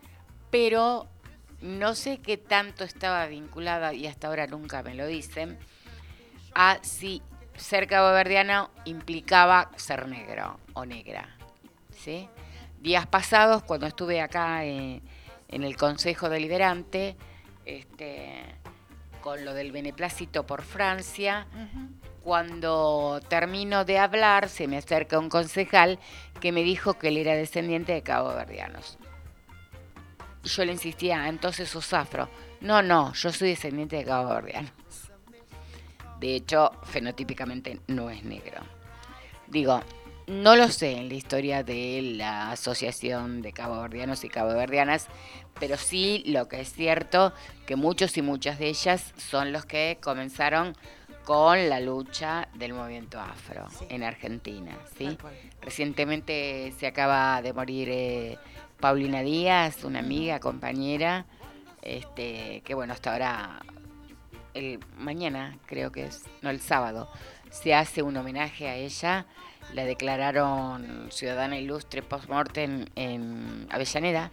Speaker 3: pero no sé qué tanto estaba vinculada, y hasta ahora nunca me lo dicen, a si ser caboverdiano implicaba ser negro o negra. ¿sí? Días pasados, cuando estuve acá eh, en el Consejo Deliberante, este, con lo del beneplácito por Francia, cuando termino de hablar, se me acerca un concejal que me dijo que él era descendiente de caboverdianos. Y yo le insistía, "Ah, entonces sos afro. No, no, yo soy descendiente de caboverdianos. De hecho, fenotípicamente no es negro. Digo, no lo sé en la historia de la Asociación de Caboverdianos y Caboverdianas, pero sí lo que es cierto que muchos y muchas de ellas son los que comenzaron con la lucha del movimiento afro
Speaker 4: Sí.
Speaker 3: en Argentina, ¿sí? Recientemente se acaba de morir eh, Paulina Díaz, una amiga, compañera, este, que bueno, hasta ahora, el, mañana creo que es, no, el sábado, se hace un homenaje a ella. La declararon ciudadana ilustre post-mortem en Avellaneda,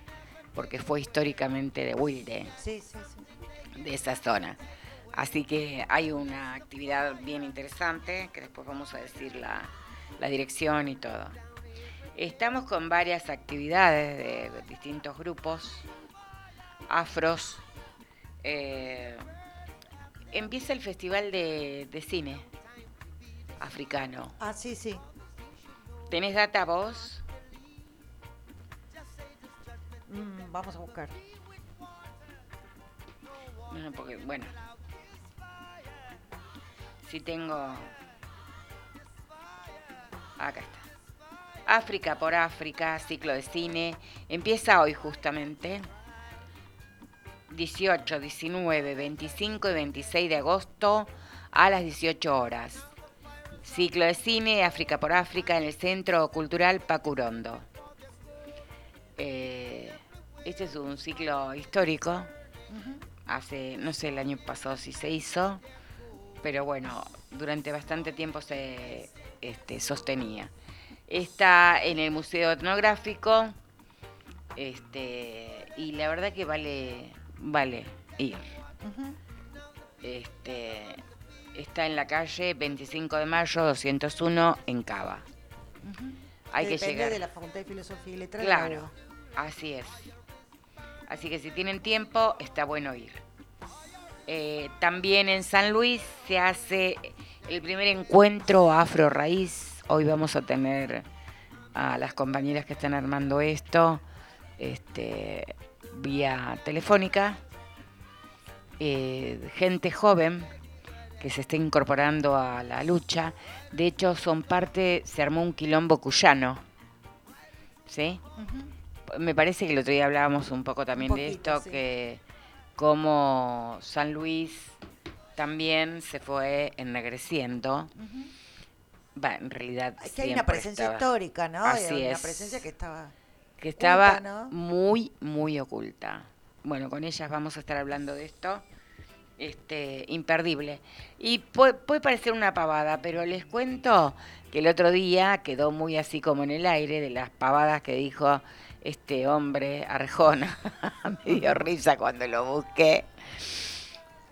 Speaker 3: porque fue históricamente de Wilde
Speaker 4: Sí, sí, sí.
Speaker 3: de esa zona. Así que hay una actividad bien interesante, que después vamos a decir la, la dirección y todo. Estamos con varias actividades de, de distintos grupos, afros. Eh, empieza el Festival de, de Cine Africano.
Speaker 4: Ah, sí, sí.
Speaker 3: ¿Tenés data vos?
Speaker 4: Mm, vamos a buscar.
Speaker 3: No, porque, bueno. Si tengo. Acá está. África por África, ciclo de cine. Empieza hoy justamente. 18, 19, 25 y 26 de agosto a las 18 horas. Ciclo de cine África por África en el Centro Cultural Pacurondo. Eh, este es un ciclo histórico. Hace, no sé, el año pasado si se hizo, pero bueno, durante bastante tiempo se este, sostenía. Está en el Museo Etnográfico este, y la verdad que vale, vale ir. Este, está en la calle 25 de mayo 201 en Cava. Hay que llegar.
Speaker 4: de la Facultad de Filosofía y Letras.
Speaker 3: Claro, así es. Así que si tienen tiempo, está bueno ir. Eh, también en San Luis se hace el primer encuentro Afro Raíz. Hoy vamos a tener a las compañeras que están armando esto este, vía telefónica. Eh, gente joven que se está incorporando a la lucha. De hecho, son parte, se armó un quilombo cuyano. ¿Sí? Me parece que el otro día hablábamos un poco también de
Speaker 4: poquito,
Speaker 3: esto,
Speaker 4: sí.
Speaker 3: que como San Luis también se fue ennegreciendo. Va, en realidad
Speaker 4: que hay una presencia
Speaker 3: estaba-
Speaker 4: histórica, ¿no?
Speaker 3: Así
Speaker 4: Hay una
Speaker 3: es.
Speaker 4: presencia que estaba.
Speaker 3: Que estaba muy, muy oculta. Bueno, con ellas vamos a estar hablando de esto. Este, imperdible. Y puede, puede parecer una pavada, pero les cuento que el otro día quedó muy así como en el aire de las pavadas que dijo este hombre Arjona. Me dio risa cuando lo busqué.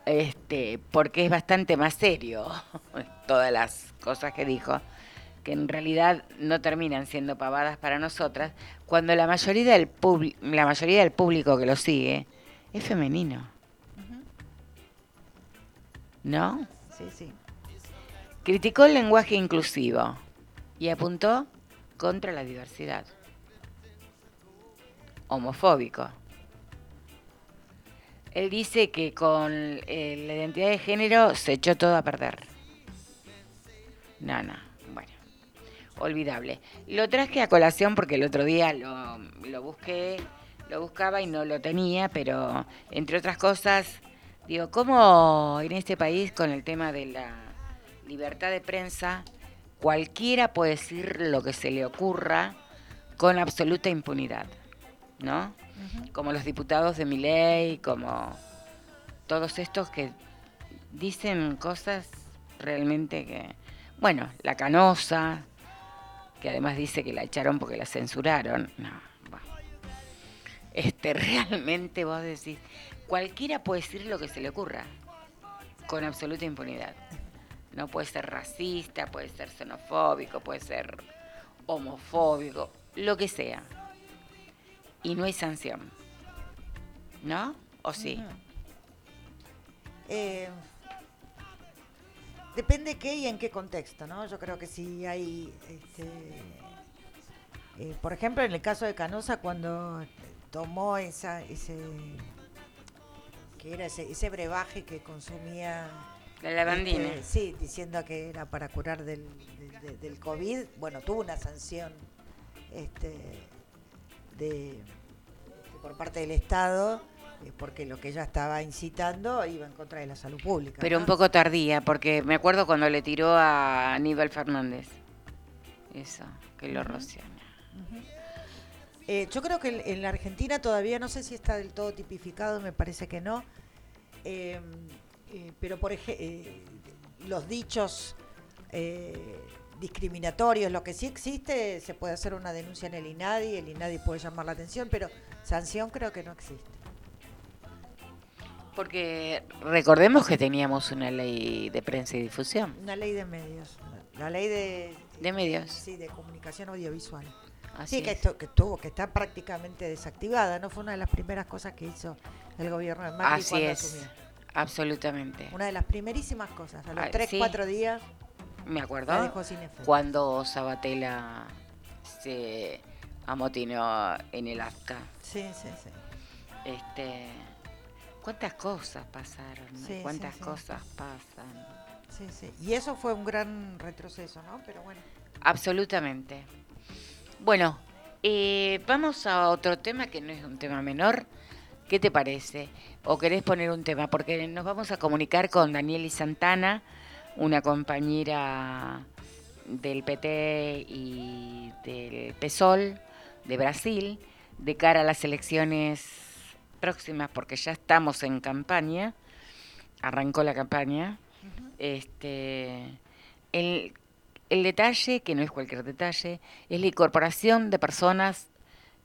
Speaker 3: Este, porque es bastante más serio todas las cosas que dijo, que en realidad no terminan siendo pavadas para nosotras, cuando la mayoría del, la mayoría del público que lo sigue es femenino. ¿No?
Speaker 4: Sí, sí.
Speaker 3: Criticó el lenguaje inclusivo y apuntó contra la diversidad. Homofóbico. Él dice que con eh, la identidad de género se echó todo a perder. No, no, olvidable. Lo traje a colación porque el otro día lo, lo busqué, lo buscaba y no lo tenía, pero entre otras cosas, digo, ¿cómo en este país con el tema de la libertad de prensa, cualquiera puede decir lo que se le ocurra con absoluta impunidad, ¿no? Como los diputados de mi ley, como todos estos que dicen cosas realmente que, bueno, la canosa, que además dice que la echaron porque la censuraron, no, bueno. Este, realmente vos decís, cualquiera puede decir lo que se le ocurra, con absoluta impunidad. No puede ser racista, puede ser xenofóbico, puede ser homofóbico, lo que sea. Y no hay sanción. ¿No? ¿O sí?
Speaker 4: Eh, depende qué y en qué contexto, ¿no? Yo creo que si hay, este, eh, por ejemplo, en el caso de Canosa, cuando tomó esa, ese, que era ese, ese brebaje que consumía
Speaker 3: La lavandina.
Speaker 4: este, sí, diciendo que era para curar del, del- de- del COVID. Bueno, tuvo una sanción este, de, por parte del Estado, porque lo que ella estaba incitando iba en contra de la salud pública.
Speaker 3: Pero
Speaker 4: ¿no?
Speaker 3: un poco tardía, porque me acuerdo cuando le tiró a Aníbal Fernández. Eso, que lo roció.
Speaker 4: Eh, yo creo que en- la Argentina todavía no sé si está del todo tipificado, me parece que no. Eh, eh, pero por ejemplo, los dichos eh, discriminatorios, lo que sí existe, se puede hacer una denuncia en el INADI, el INADI puede llamar la atención, pero sanción creo que no existe.
Speaker 3: Porque recordemos que teníamos una ley de prensa y difusión.
Speaker 4: Una ley de medios, la ley de,
Speaker 3: De medios.
Speaker 4: sí, de comunicación audiovisual.
Speaker 3: Así
Speaker 4: sí, que,
Speaker 3: es.
Speaker 4: esto, que tuvo, que está prácticamente desactivada, ¿no? Fue una de las primeras cosas que hizo el gobierno de Macri
Speaker 3: Así
Speaker 4: cuando
Speaker 3: es.
Speaker 4: asumió.
Speaker 3: Absolutamente.
Speaker 4: Una de las primerísimas cosas. A los
Speaker 3: Ah,
Speaker 4: 3,
Speaker 3: sí.
Speaker 4: 4 días
Speaker 3: Me
Speaker 4: la
Speaker 3: acuerdo
Speaker 4: dejó sin
Speaker 3: cuando Sabatella se amotinó en el acta.
Speaker 4: Sí, sí, sí.
Speaker 3: Este, ¿Cuántas cosas pasaron? no?
Speaker 4: Sí, sí,
Speaker 3: ¿Cuántas
Speaker 4: sí.
Speaker 3: cosas pasan?
Speaker 4: Sí, sí. Y eso fue un gran retroceso, ¿no? Pero bueno.
Speaker 3: Absolutamente. Bueno, eh, vamos a otro tema que no es un tema menor. ¿Qué te parece? ¿O querés poner un tema? Porque nos vamos a comunicar con Danieli Santana, una compañera del PT y del PSOL de Brasil, de cara a las elecciones próximas, porque ya estamos en campaña, arrancó la campaña. Este, el, el detalle, que no es cualquier detalle, es la incorporación de personas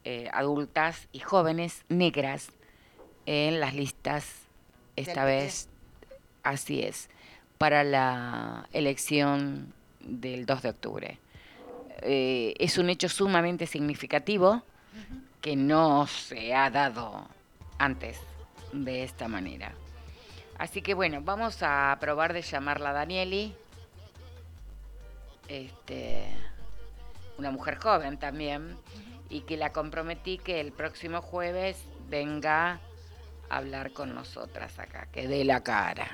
Speaker 3: eh, adultas y jóvenes negras en las listas, esta vez, así es, para la elección del 2 de octubre. Eh, es un hecho sumamente significativo que no se ha dado antes de esta manera. Así que bueno, vamos a probar de llamarla a Danieli. Este, una mujer joven también. Y que la comprometí que el próximo jueves venga a hablar con nosotras acá, que dé la cara.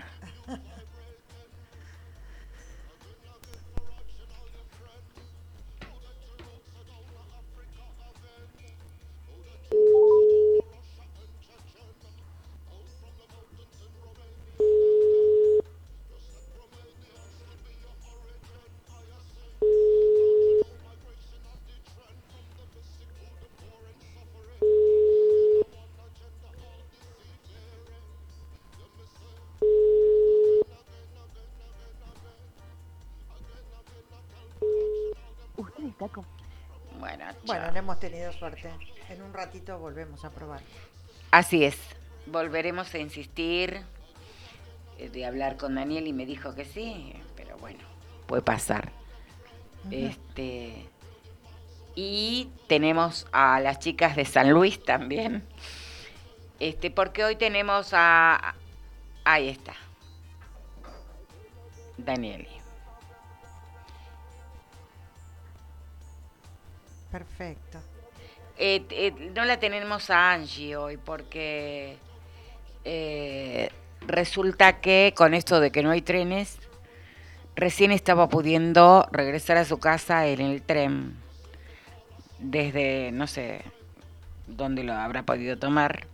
Speaker 4: Suerte. En un ratito volvemos a probar.
Speaker 3: Así es. Volveremos a insistir eh, de hablar con Daniel y me dijo que sí, pero bueno, puede pasar. Este y tenemos a las chicas de San Luis también. Este, porque hoy tenemos a ahí está. Danieli.
Speaker 4: Perfecto.
Speaker 3: Eh, eh, no la tenemos a Angie hoy porque eh, resulta que con esto de que no hay trenes, recién estaba pudiendo regresar a su casa en el tren desde no sé dónde lo habrá podido tomar.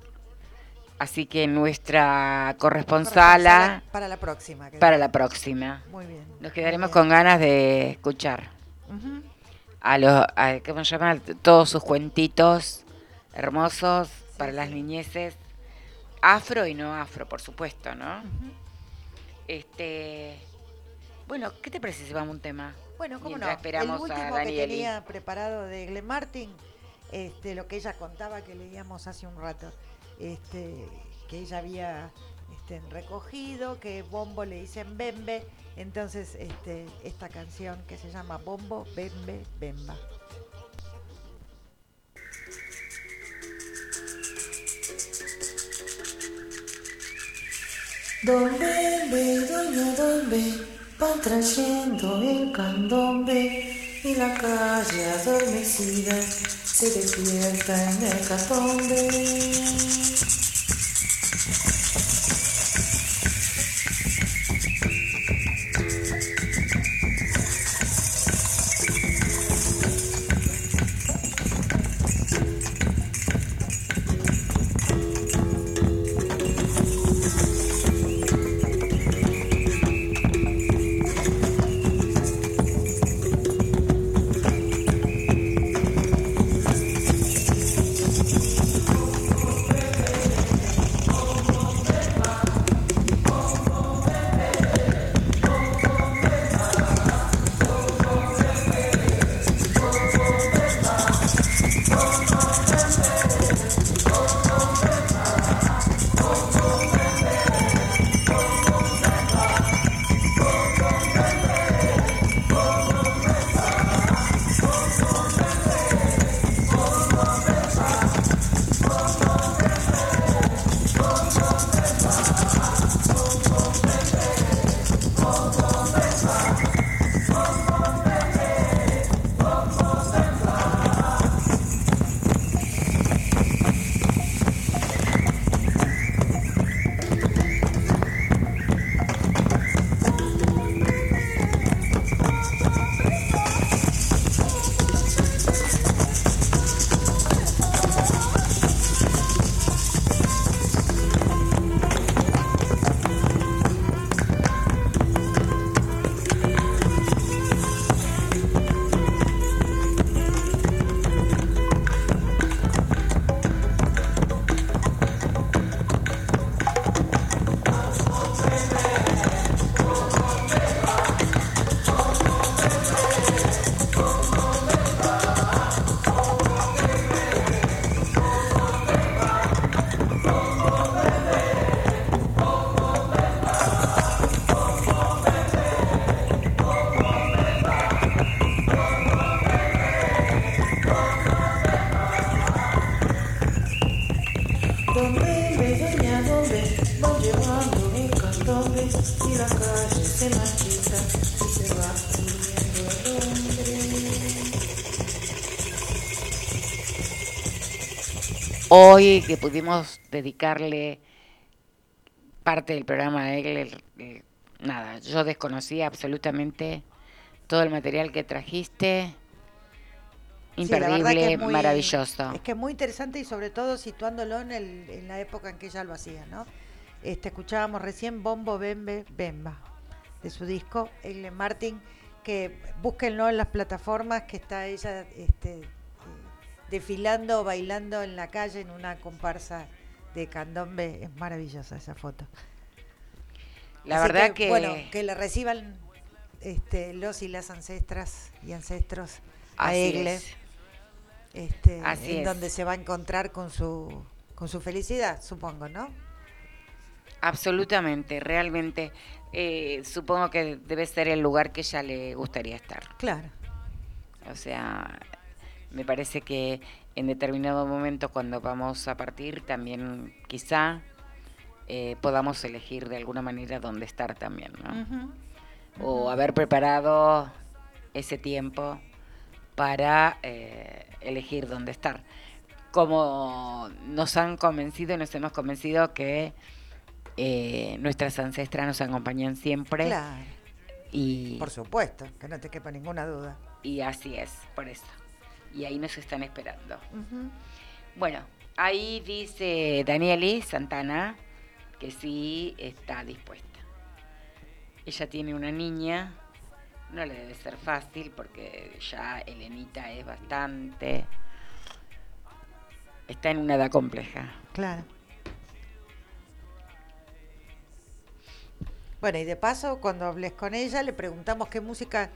Speaker 3: Así que nuestra corresponsala
Speaker 4: Para la próxima.
Speaker 3: para la próxima.
Speaker 4: Muy bien.
Speaker 3: Nos quedaremos
Speaker 4: bien.
Speaker 3: con ganas de escuchar. A los, a, ¿cómo se llama? Todos sus cuentitos hermosos para las niñeces, afro y no afro, por supuesto, ¿no? Este, bueno, ¿qué te parece si vamos a un tema?
Speaker 4: Bueno, cómo no.
Speaker 3: Esperamos
Speaker 4: el
Speaker 3: a
Speaker 4: último que tenía preparado de Glen Martin, este, lo que ella contaba que leíamos hace un rato, este, que ella había este, recogido, que Bombo le dicen Bembe, entonces este, esta canción que se llama Bombo, Bembe, Bemba.
Speaker 6: Don Bembe, doña Dombe, van trayendo el candombe y la calle adormecida se despierta en el catombe.
Speaker 3: Hoy que pudimos dedicarle parte del programa a él, eh, nada, yo desconocía absolutamente todo el material que trajiste.
Speaker 4: Sí, que
Speaker 3: Imperdible,
Speaker 4: es muy-
Speaker 3: maravilloso.
Speaker 4: Es que es muy interesante y sobre todo situándolo en, el- en la época en que ella lo hacía, ¿no? Este, escuchábamos recién Bombo Bembe Bemba, de su disco, Egle Martin, que búsquenlo en las plataformas, que está ella este, desfilando o bailando en la calle en una comparsa de candombe. Es maravillosa esa foto.
Speaker 3: La
Speaker 4: Así
Speaker 3: verdad que,
Speaker 4: Bueno, que le reciban este, los y las ancestras y ancestros a Egle
Speaker 3: es.
Speaker 4: este,
Speaker 3: Así
Speaker 4: en
Speaker 3: es.
Speaker 4: donde se va a encontrar con su con su felicidad, supongo, ¿no?
Speaker 3: Absolutamente, realmente. eh, supongo que debe ser el lugar que ella le gustaría estar.
Speaker 4: Claro.
Speaker 3: O sea, me parece que en determinado momento cuando vamos a partir también quizá eh, podamos elegir de alguna manera dónde estar también, ¿no? O haber preparado ese tiempo para eh, elegir dónde estar. Como nos han convencido y nos hemos convencido que eh, nuestras ancestras nos acompañan siempre
Speaker 4: Claro,
Speaker 3: y,
Speaker 4: por supuesto, que no te quepa ninguna duda.
Speaker 3: y así es, por eso. Y ahí nos están esperando. Bueno, ahí dice Danieli Santana que sí está dispuesta. Ella tiene una niña, no le debe ser fácil porque ya Elenita es bastante... Está en una edad compleja.
Speaker 4: Claro. Bueno, y de paso, cuando hables con ella, le preguntamos qué música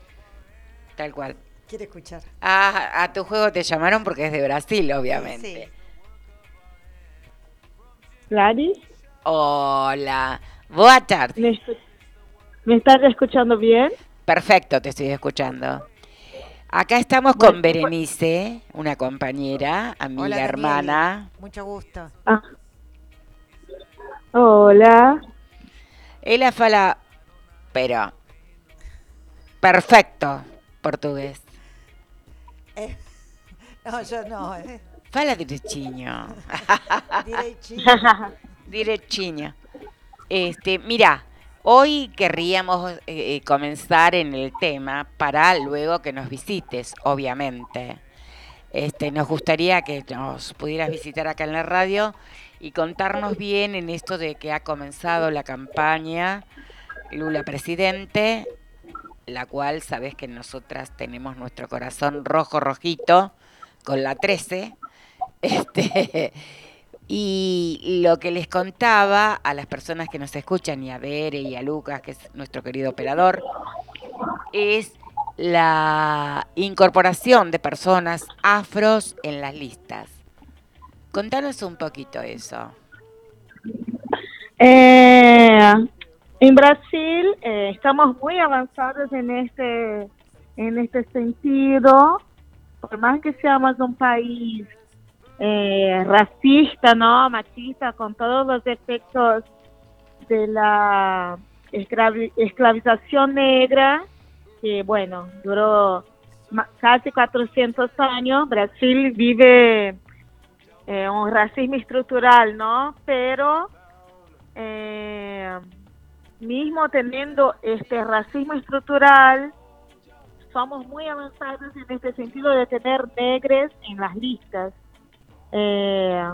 Speaker 3: Tal cual.
Speaker 4: Quiere escuchar.
Speaker 3: Ah, a tu juego te llamaron porque es de Brasil, obviamente.
Speaker 4: Sí.
Speaker 7: Gladys,
Speaker 3: Hola. Boa tarde.
Speaker 7: ¿me, escu- ¿me estás escuchando bien?
Speaker 3: Perfecto, te estoy escuchando. Acá estamos con
Speaker 7: Bueno,
Speaker 3: Berenice, una compañera, amiga,
Speaker 4: Hola,
Speaker 3: hermana.
Speaker 4: Mucho gusto.
Speaker 7: Ah. Hola.
Speaker 3: Ella fala, pero perfecto portugués.
Speaker 4: No, yo no. Eh.
Speaker 3: Fala direitinho.
Speaker 4: Direitinho.
Speaker 3: Direitinho. Este, mira, hoy querríamos eh, eh, comenzar en el tema para luego que nos visites, obviamente. Este, nos gustaría que nos pudieras visitar acá en la radio y contarnos bien en esto de que ha comenzado la campaña Lula Presidente, la cual sabes que nosotras tenemos nuestro corazón rojo rojito con la 13. Este, y lo que les contaba a las personas que nos escuchan, y a Bere y a Lucas, que es nuestro querido operador, es la incorporación de personas afros en las listas. Contanos un poquito eso.
Speaker 7: Eh, en Brasil eh, estamos muy avanzados en este, en este sentido. Por más que seamos un país eh, racista, ¿no? Machista, con todos los efectos de la esclavi- esclavización negra, que bueno, duró casi 400 años. Brasil vive eh, un racismo estructural, ¿no? Pero eh, mismo teniendo este racismo estructural, somos muy avanzados en este sentido de tener negres en las listas. Eh,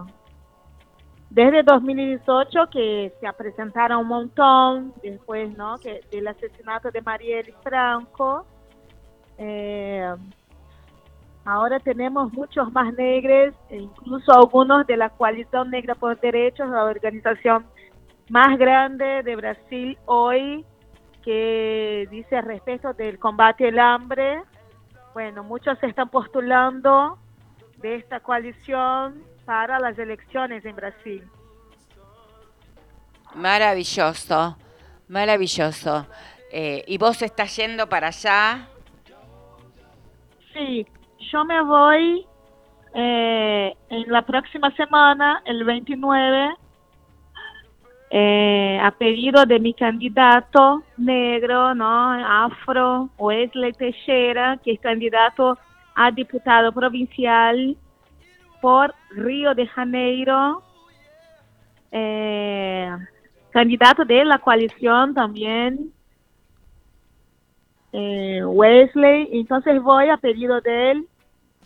Speaker 7: desde 2018 que se presentaron un montón, después ¿no? que del asesinato de Marielle Franco, eh, ahora tenemos muchos más negros, e incluso algunos de la Coalición Negra por Derechos, la organización más grande de Brasil hoy, que dice respecto del combate al hambre. Bueno, muchos se están postulando de esta coalición para las elecciones en Brasil.
Speaker 3: Maravilloso, maravilloso. Eh, ¿Y vos estás yendo para allá?
Speaker 7: Sí, yo me voy eh, en la próxima semana, el 29, eh, a pedido de mi candidato negro, ¿no? Afro, Wesley Teixeira, que es candidato a diputado provincial por Río de Janeiro, eh, candidato de la coalición también, eh, Wesley. Entonces voy a pedido de él,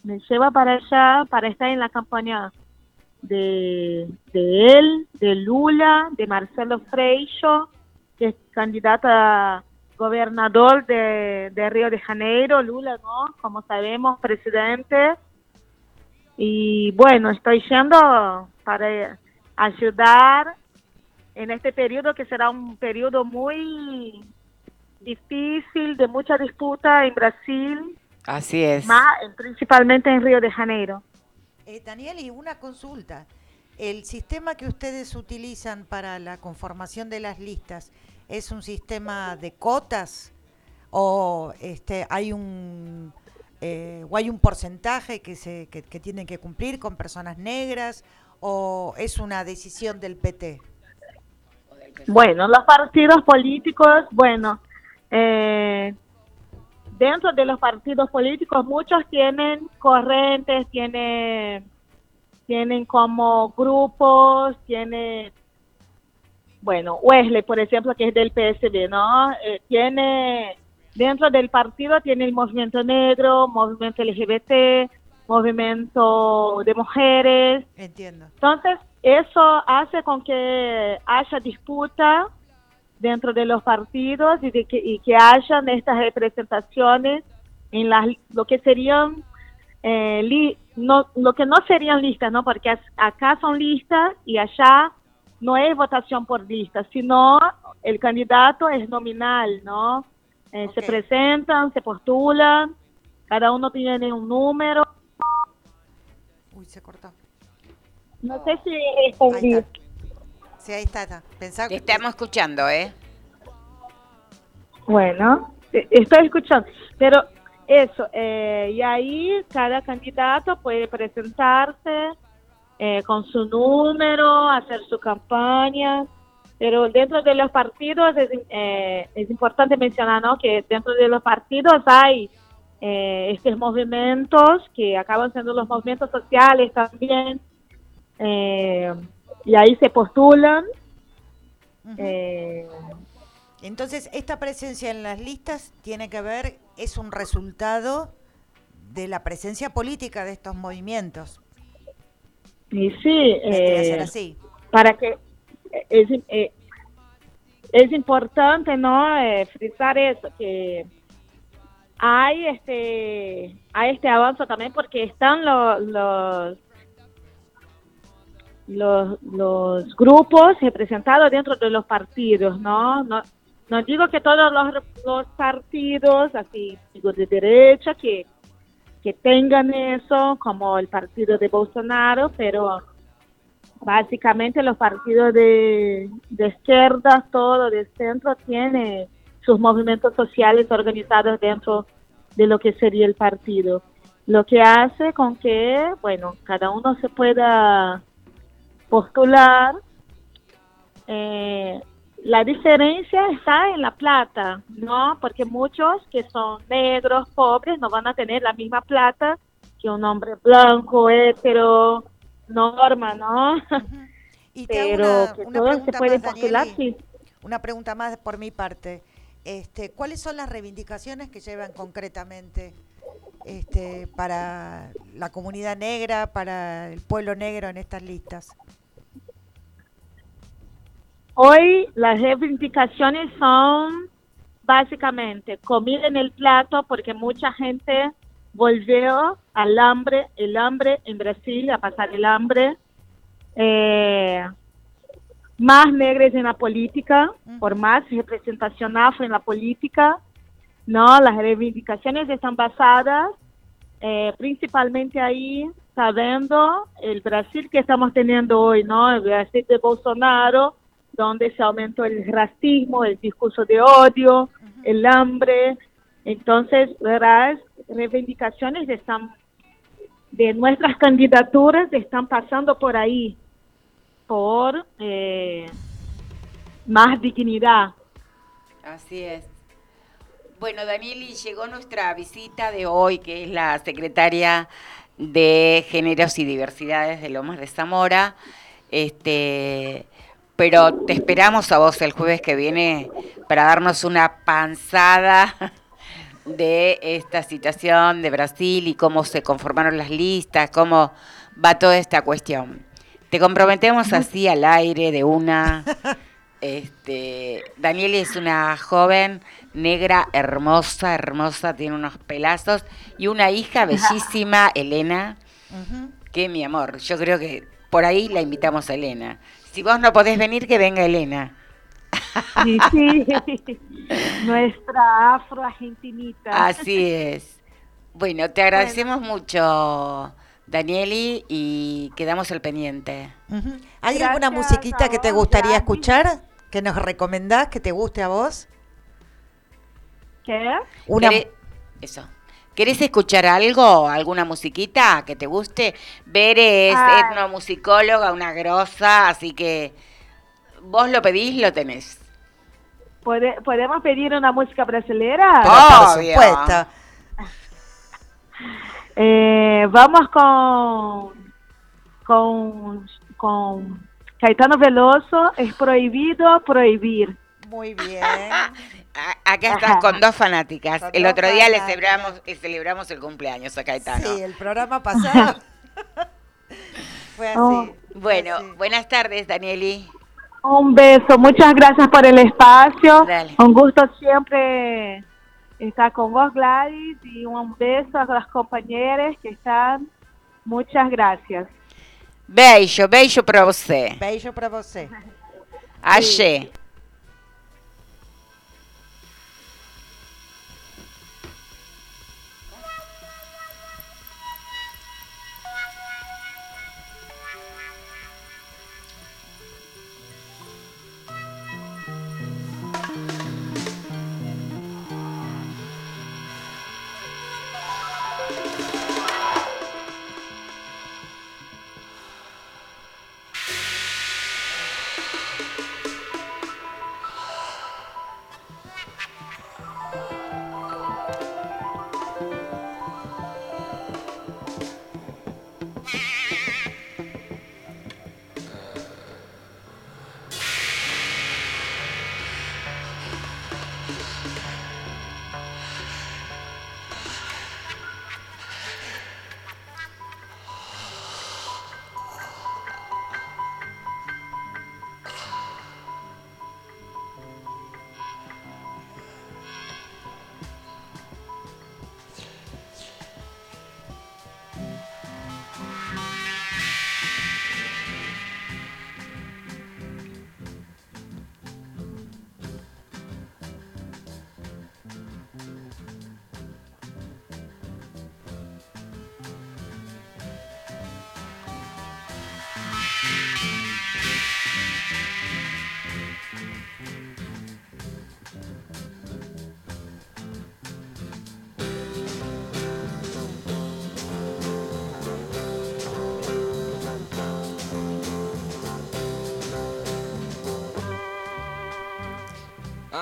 Speaker 7: me lleva para allá para estar en la campaña de, de él, de Lula, de Marcelo Freixo, que es candidato a gobernador de, de Río de Janeiro, Lula, ¿no? Como sabemos, presidente. Y bueno, estoy yendo para ayudar en este periodo que será un periodo muy difícil, de mucha disputa en Brasil,
Speaker 3: Así es.
Speaker 7: más, principalmente en Río de Janeiro.
Speaker 4: Eh, Daniel, y una consulta. ¿El sistema que ustedes utilizan para la conformación de las listas es un sistema de cotas o este hay un eh, o hay un porcentaje que se que, tienen que cumplir con personas negras o es una decisión del PT?
Speaker 7: Bueno, los partidos políticos, bueno, eh, dentro de los partidos políticos muchos tienen corrientes, tienen, tienen como grupos, tiene, bueno, Wesley, por ejemplo, que es del PSB, ¿no? Eh, tiene, dentro del partido tiene el movimiento negro, movimiento LGBT, movimiento de mujeres,
Speaker 4: Entiendo.
Speaker 7: entonces, eso hace con que haya disputa dentro de los partidos y, de que, y que hayan estas representaciones en las, lo que serían, eh, li- no, lo que no serían listas, ¿no? Porque acá son listas y allá no es votación por listas, sino el candidato es nominal, ¿no? Eh, Se presentan, se postulan, cada uno tiene un número.
Speaker 4: Uy, se cortó.
Speaker 7: No sé si respondí.
Speaker 4: Sí, ahí está. está. Pensaba
Speaker 3: Te
Speaker 4: que
Speaker 3: estamos escuchando, ¿eh?
Speaker 7: Bueno, estoy escuchando, pero eso, eh, y ahí cada candidato puede presentarse eh, con su número, hacer su campaña, pero dentro de los partidos es, eh, es importante mencionar ¿no? que dentro de los partidos hay eh, estos movimientos que acaban siendo los movimientos sociales también, eh, y ahí se postulan. Eh,
Speaker 4: Entonces, esta presencia en las listas tiene que ver, es un resultado de la presencia política de estos movimientos.
Speaker 7: y sí, eh,
Speaker 4: así.
Speaker 7: para que eh, es, eh, es importante no eh, frisar eso que hay este hay este avance también porque están lo- los los los grupos representados dentro de los partidos no no no digo que todos los, los partidos así digo de derecha que que tengan eso como el partido de Bolsonaro pero básicamente los partidos de, de izquierda, todo de centro, tiene sus movimientos sociales organizados dentro de lo que sería el partido. Lo que hace con que, bueno, cada uno se pueda postular. Eh, la diferencia está en la plata, ¿no? Porque muchos que son negros, pobres, no van a tener la misma plata que un hombre blanco, hetero, norma, ¿no?
Speaker 4: Y
Speaker 7: Pero
Speaker 4: una,
Speaker 7: que
Speaker 4: una
Speaker 7: todos se
Speaker 4: pregunta
Speaker 7: pueden
Speaker 4: más,
Speaker 7: postular,
Speaker 4: Danieli.
Speaker 7: sí.
Speaker 4: Una pregunta más por mi parte. Este, ¿Cuáles son las reivindicaciones que llevan concretamente este, para la comunidad negra, para el pueblo negro en estas listas?
Speaker 7: Hoy las reivindicaciones son básicamente comida en el plato porque mucha gente volvió al hambre, el hambre en Brasil, a pasar el hambre. Eh, más negros en la política, por más representación afro en la política. No, las reivindicaciones están basadas eh, principalmente ahí, sabiendo el Brasil que estamos teniendo hoy, ¿no? El Brasil de Bolsonaro, donde se aumentó el racismo, el discurso de odio, el hambre. Entonces, las reivindicaciones están de nuestras candidaturas están pasando por ahí, por eh, más dignidad.
Speaker 3: Así es. Bueno, Danieli, llegó nuestra visita de hoy, que es la secretaria de géneros y diversidades de Lomas de Zamora. Este, pero te esperamos a vos el jueves que viene para darnos una panzada de esta situación de Brasil y cómo se conformaron las listas, cómo va toda esta cuestión. Te comprometemos así al aire de una. Este, Daniel es una joven negra, hermosa, hermosa, tiene unos pelazos y una hija bellísima, Elena, que mi amor, yo creo que por ahí la invitamos a Elena. Si vos no podés venir, que venga Elena.
Speaker 7: Sí, sí. Nuestra afro-argentinita.
Speaker 3: Así es. Bueno, te agradecemos mucho, Danieli, y quedamos al pendiente.
Speaker 4: ¿Hay alguna musiquita
Speaker 7: a
Speaker 4: que te gustaría escuchar? ¿Que nos recomendás, que te guste a vos?
Speaker 7: ¿Qué?
Speaker 4: Una,
Speaker 3: ¿Querés- Eso. ¿Querés escuchar algo? ¿Alguna musiquita que te guste? Ver es
Speaker 7: Ay.
Speaker 3: etnomusicóloga, una grosa, así que vos lo pedís, lo tenés.
Speaker 7: ¿Pode- ¿Podemos pedir una música brasileña?
Speaker 4: pero por supuesto.
Speaker 7: Eh, vamos con, con, con Caetano Veloso. Es prohibido prohibir.
Speaker 4: Muy bien.
Speaker 3: Acá estás con dos fanáticas.
Speaker 4: Con
Speaker 3: el
Speaker 4: dos
Speaker 3: otro día le
Speaker 4: fanáticas.
Speaker 3: celebramos, le celebramos el cumpleaños a Caetano.
Speaker 4: Sí, el programa pasado fue así.
Speaker 7: Oh.
Speaker 4: fue
Speaker 3: Bueno,
Speaker 4: así.
Speaker 3: buenas tardes, Danieli.
Speaker 7: Un beso. Muchas gracias por el espacio.
Speaker 3: Dale.
Speaker 7: Un gusto siempre estar con vos, Gladys. Y un beso a las compañeras que están. Muchas gracias.
Speaker 3: Beijo, beijo pra você.
Speaker 4: Beijo para você.
Speaker 3: Axé.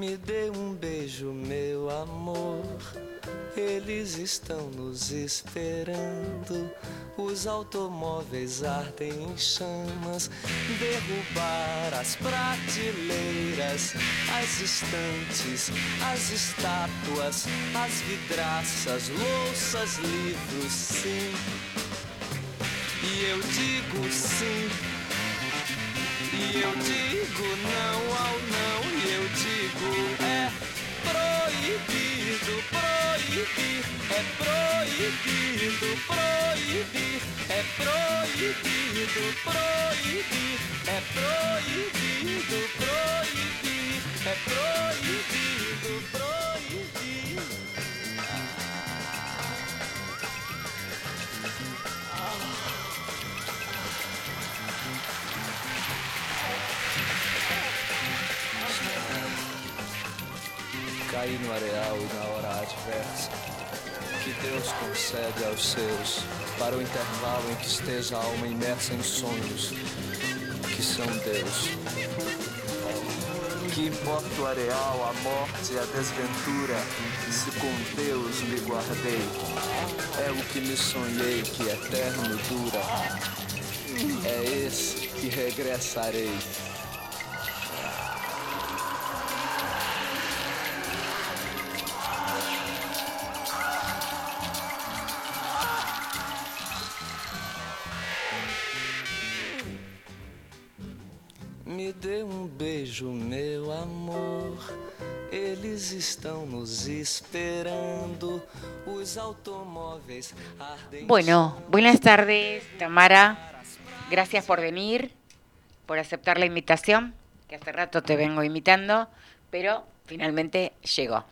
Speaker 8: Me dê um beijo, meu amor. Eles estão nos esperando. Os automóveis ardem em chamas. Derrubar as prateleiras, as estantes, as estátuas, as vidraças, louças, livros, sim. E eu digo sim. E eu digo não ao não, proibido proibir, é proibido proibir, é proibido proibir, é proibido proibir, é proibido proibir. Cair no areal e na hora adversa que Deus concede aos seus para o intervalo em que esteja a alma imersa em sonhos que são Deus. Que importa o areal, a morte e a desventura, se com Deus me guardei. É o que me sonhei que eterno dura. É esse que regressarei. Me dê um beijo, meu amor. Eles estão nos esperando. Os automóveis ardem.
Speaker 3: Bueno, buenas tardes, Tamara. Gracias por venir, por aceptar la invitación, que hace rato te vengo invitando, pero finalmente llegó.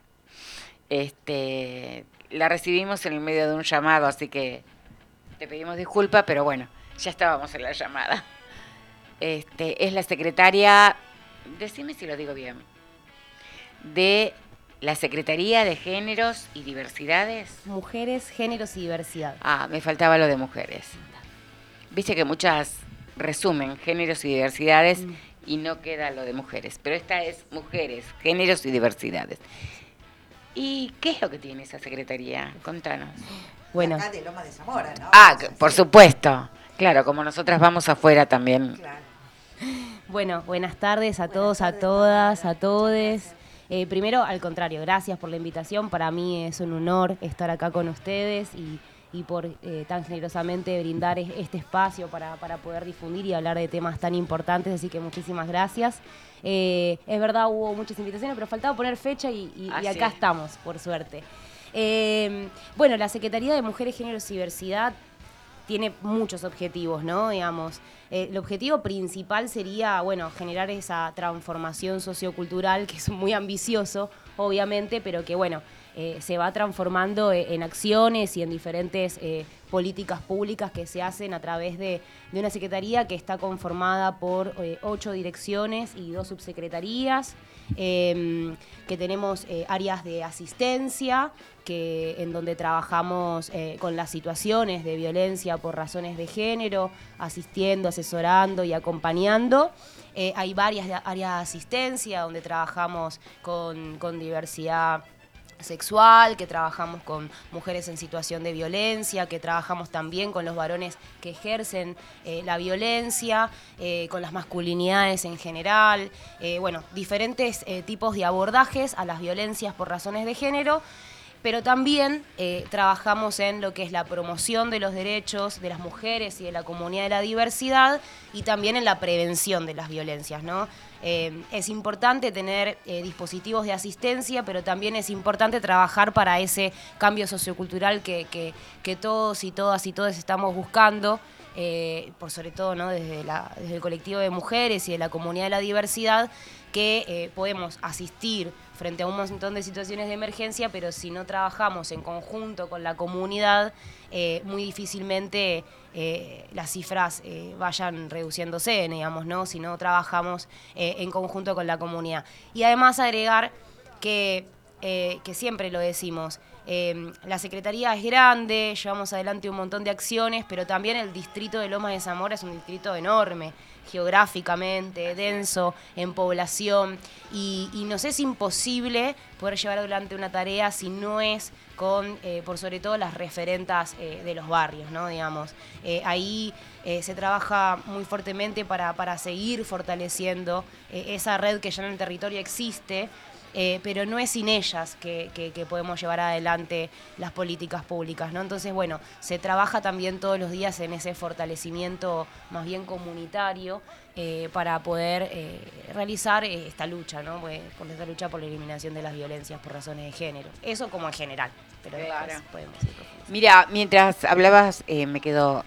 Speaker 3: Este, la recibimos en el medio de un llamado, así que te pedimos disculpas, pero bueno, ya estábamos en la llamada. Este, es la secretaria, decime si lo digo bien, de la Secretaría de Géneros y Diversidades.
Speaker 9: Mujeres, géneros y diversidad.
Speaker 3: Ah, me faltaba lo de mujeres. Viste que muchas resumen géneros y diversidades
Speaker 9: Mm.
Speaker 3: y no queda lo de mujeres, pero esta es mujeres, géneros y diversidades. ¿Y qué es lo que tiene esa secretaría? Contanos.
Speaker 9: Bueno,
Speaker 4: Acá de Loma de Zamora, ¿no?
Speaker 3: Ah,
Speaker 4: O sea,
Speaker 3: por
Speaker 4: sí,
Speaker 3: supuesto. Claro, como nosotras vamos afuera también.
Speaker 4: Claro.
Speaker 9: Bueno, buenas tardes a
Speaker 4: Buenas
Speaker 9: todos,
Speaker 4: tardes,
Speaker 9: a todas, a todes. Eh, primero, al contrario, gracias por la invitación. Para mí es un honor estar acá con ustedes y, y por eh, tan generosamente brindar es- este espacio para, para poder difundir y hablar de temas tan importantes. Así que muchísimas gracias. Eh, es verdad, hubo muchas invitaciones, pero faltaba poner fecha y, y-
Speaker 3: Ah,
Speaker 9: y acá estamos, por suerte. Bueno, la Secretaría de Mujeres, Géneros y Diversidad tiene muchos objetivos, ¿no? Digamos, eh, el objetivo principal sería, bueno, generar esa transformación sociocultural, que es muy ambicioso, obviamente, pero que, bueno, eh, se va transformando eh, en acciones y en diferentes políticas públicas que se hacen a través de, una secretaría que está conformada por ocho direcciones y dos subsecretarías, eh, que tenemos eh, áreas de asistencia, que, en donde trabajamos eh, con las situaciones de violencia por razones de género, asistiendo, asesorando y acompañando. Eh, hay varias áreas de asistencia donde trabajamos con diversidad sexual, que trabajamos con mujeres en situación de violencia, que trabajamos también con los varones que ejercen eh, la violencia, eh, con las masculinidades en general, eh, bueno, diferentes tipos de abordajes a las violencias por razones de género pero también trabajamos en lo que es la promoción de los derechos de las mujeres y de la comunidad de la diversidad y también en la prevención de las violencias. ¿no? Eh, es importante tener eh, dispositivos de asistencia, pero también es importante trabajar para ese cambio sociocultural que, que- que todos y todas y todos estamos buscando. eh, por sobre todo ¿no? desde, la- desde el colectivo de mujeres y de la comunidad de la diversidad, que podemos asistir frente a un montón de situaciones de emergencia, pero si no trabajamos en conjunto con la comunidad, muy difícilmente eh, las cifras eh, vayan reduciéndose, digamos, ¿no? Si no trabajamos eh, en conjunto con la comunidad. Y además agregar que, que siempre lo decimos, la Secretaría es grande, llevamos adelante un montón de acciones, pero también el distrito de Lomas de Zamora es un distrito enorme, geográficamente, denso en población, y, y nos es imposible poder llevar adelante una tarea si no es con, eh, por sobre todo, las referentas eh, de los barrios, ¿no? Digamos, Eh, ahí se trabaja muy fuertemente para, para seguir fortaleciendo esa red que ya en el territorio existe, eh, pero no es sin ellas que, que- que podemos llevar adelante las políticas públicas, ¿no? Entonces, bueno, se trabaja también todos los días en ese fortalecimiento más bien comunitario eh, para poder eh, realizar eh, esta lucha, ¿no? Pues, por esta lucha por la eliminación de las violencias por razones de género. Eso como en general, pero
Speaker 3: Claro.
Speaker 9: podemos ir.
Speaker 3: Mira, mientras hablabas, eh, me quedó.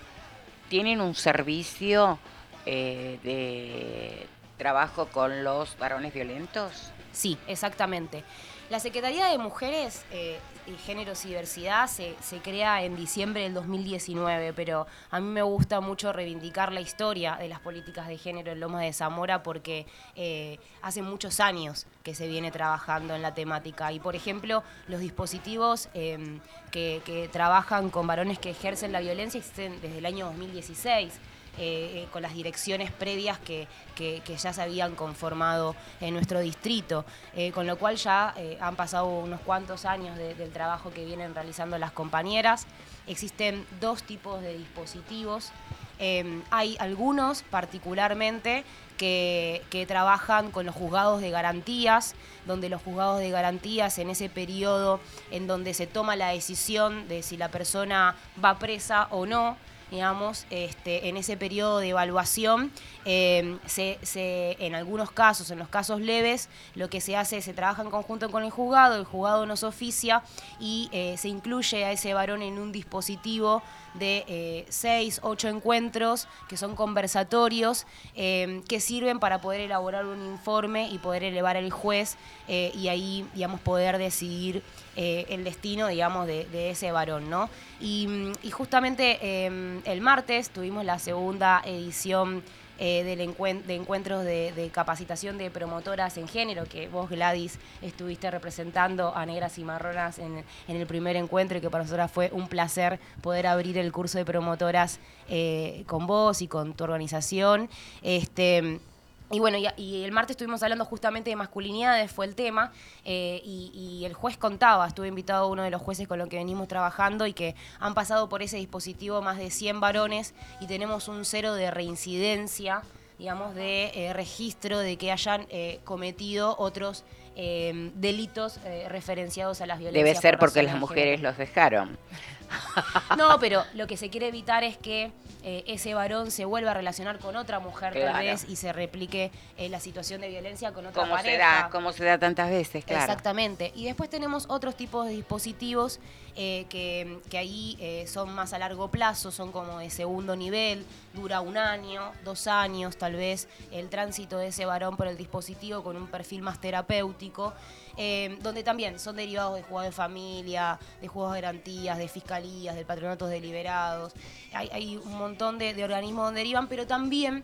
Speaker 3: ¿Tienen un servicio de trabajo con los varones violentos?
Speaker 9: Sí, exactamente. La Secretaría de Mujeres eh, Géneros y Diversidad se, se crea en diciembre del 2019, pero a mí me gusta mucho reivindicar la historia de las políticas de género en Lomas de Zamora porque eh, hace muchos años que se viene trabajando en la temática. Y, por ejemplo, los dispositivos eh, que, que trabajan con varones que ejercen la violencia existen desde el año 2016 eh, eh, con las direcciones previas que, que- ya se habían conformado en nuestro distrito, Eh, con lo cual ya han pasado unos cuantos años de- del trabajo que vienen realizando las compañeras. Existen dos tipos de dispositivos. Eh, hay algunos particularmente que trabajan con los juzgados de garantías, donde los juzgados de garantías en ese periodo en donde se toma la decisión de si la persona va presa o no, digamos, este, en ese periodo de evaluación, eh, se, se- en algunos casos, en los casos leves, lo que se hace es se trabaja en conjunto con el juzgado, el juzgado nos oficia y eh, se incluye a ese varón en un dispositivo de eh, seis, ocho encuentros que son conversatorios eh, que sirven para poder elaborar un informe y poder elevar al juez eh, y ahí, digamos, poder decidir el destino, digamos, de, ese varón, ¿no? Y, justamente eh, el martes tuvimos la segunda edición eh, del de encuentros de, de capacitación de promotoras en género, que vos, Gladys, estuviste representando a negras y marronas en, en el primer encuentro y que para nosotras fue un placer poder abrir el curso de promotoras eh, con vos y con tu organización. Este, y bueno, y, y el martes estuvimos hablando justamente de masculinidades, fue el tema, eh, y, y el juez contaba, estuve invitado uno de los jueces con los que venimos trabajando y que han pasado por ese dispositivo más de 100 varones y tenemos un cero de reincidencia, digamos, de eh, registro de que hayan eh, cometido otros eh, delitos eh, referenciados a las violencias.
Speaker 3: Debe ser
Speaker 9: por
Speaker 3: porque las mujeres los dejaron.
Speaker 9: No, pero lo que se quiere evitar es que eh, ese varón se vuelva a relacionar con otra mujer
Speaker 3: Claro.
Speaker 9: tal vez y se replique eh, la situación de violencia con otra
Speaker 3: Como se
Speaker 9: pareja.
Speaker 3: da, como se da tantas veces, claro.
Speaker 9: Exactamente. Y después tenemos otros tipos de dispositivos eh, que, que ahí son más a largo plazo, son como de segundo nivel, dura un año, dos años tal vez, el tránsito de ese varón por el dispositivo con un perfil más terapéutico, eh, donde también son derivados de juegos de familia, de juegos de garantías, de fiscalías, de patronatos deliberados. Hay, hay un montón de, de organismos donde derivan, pero también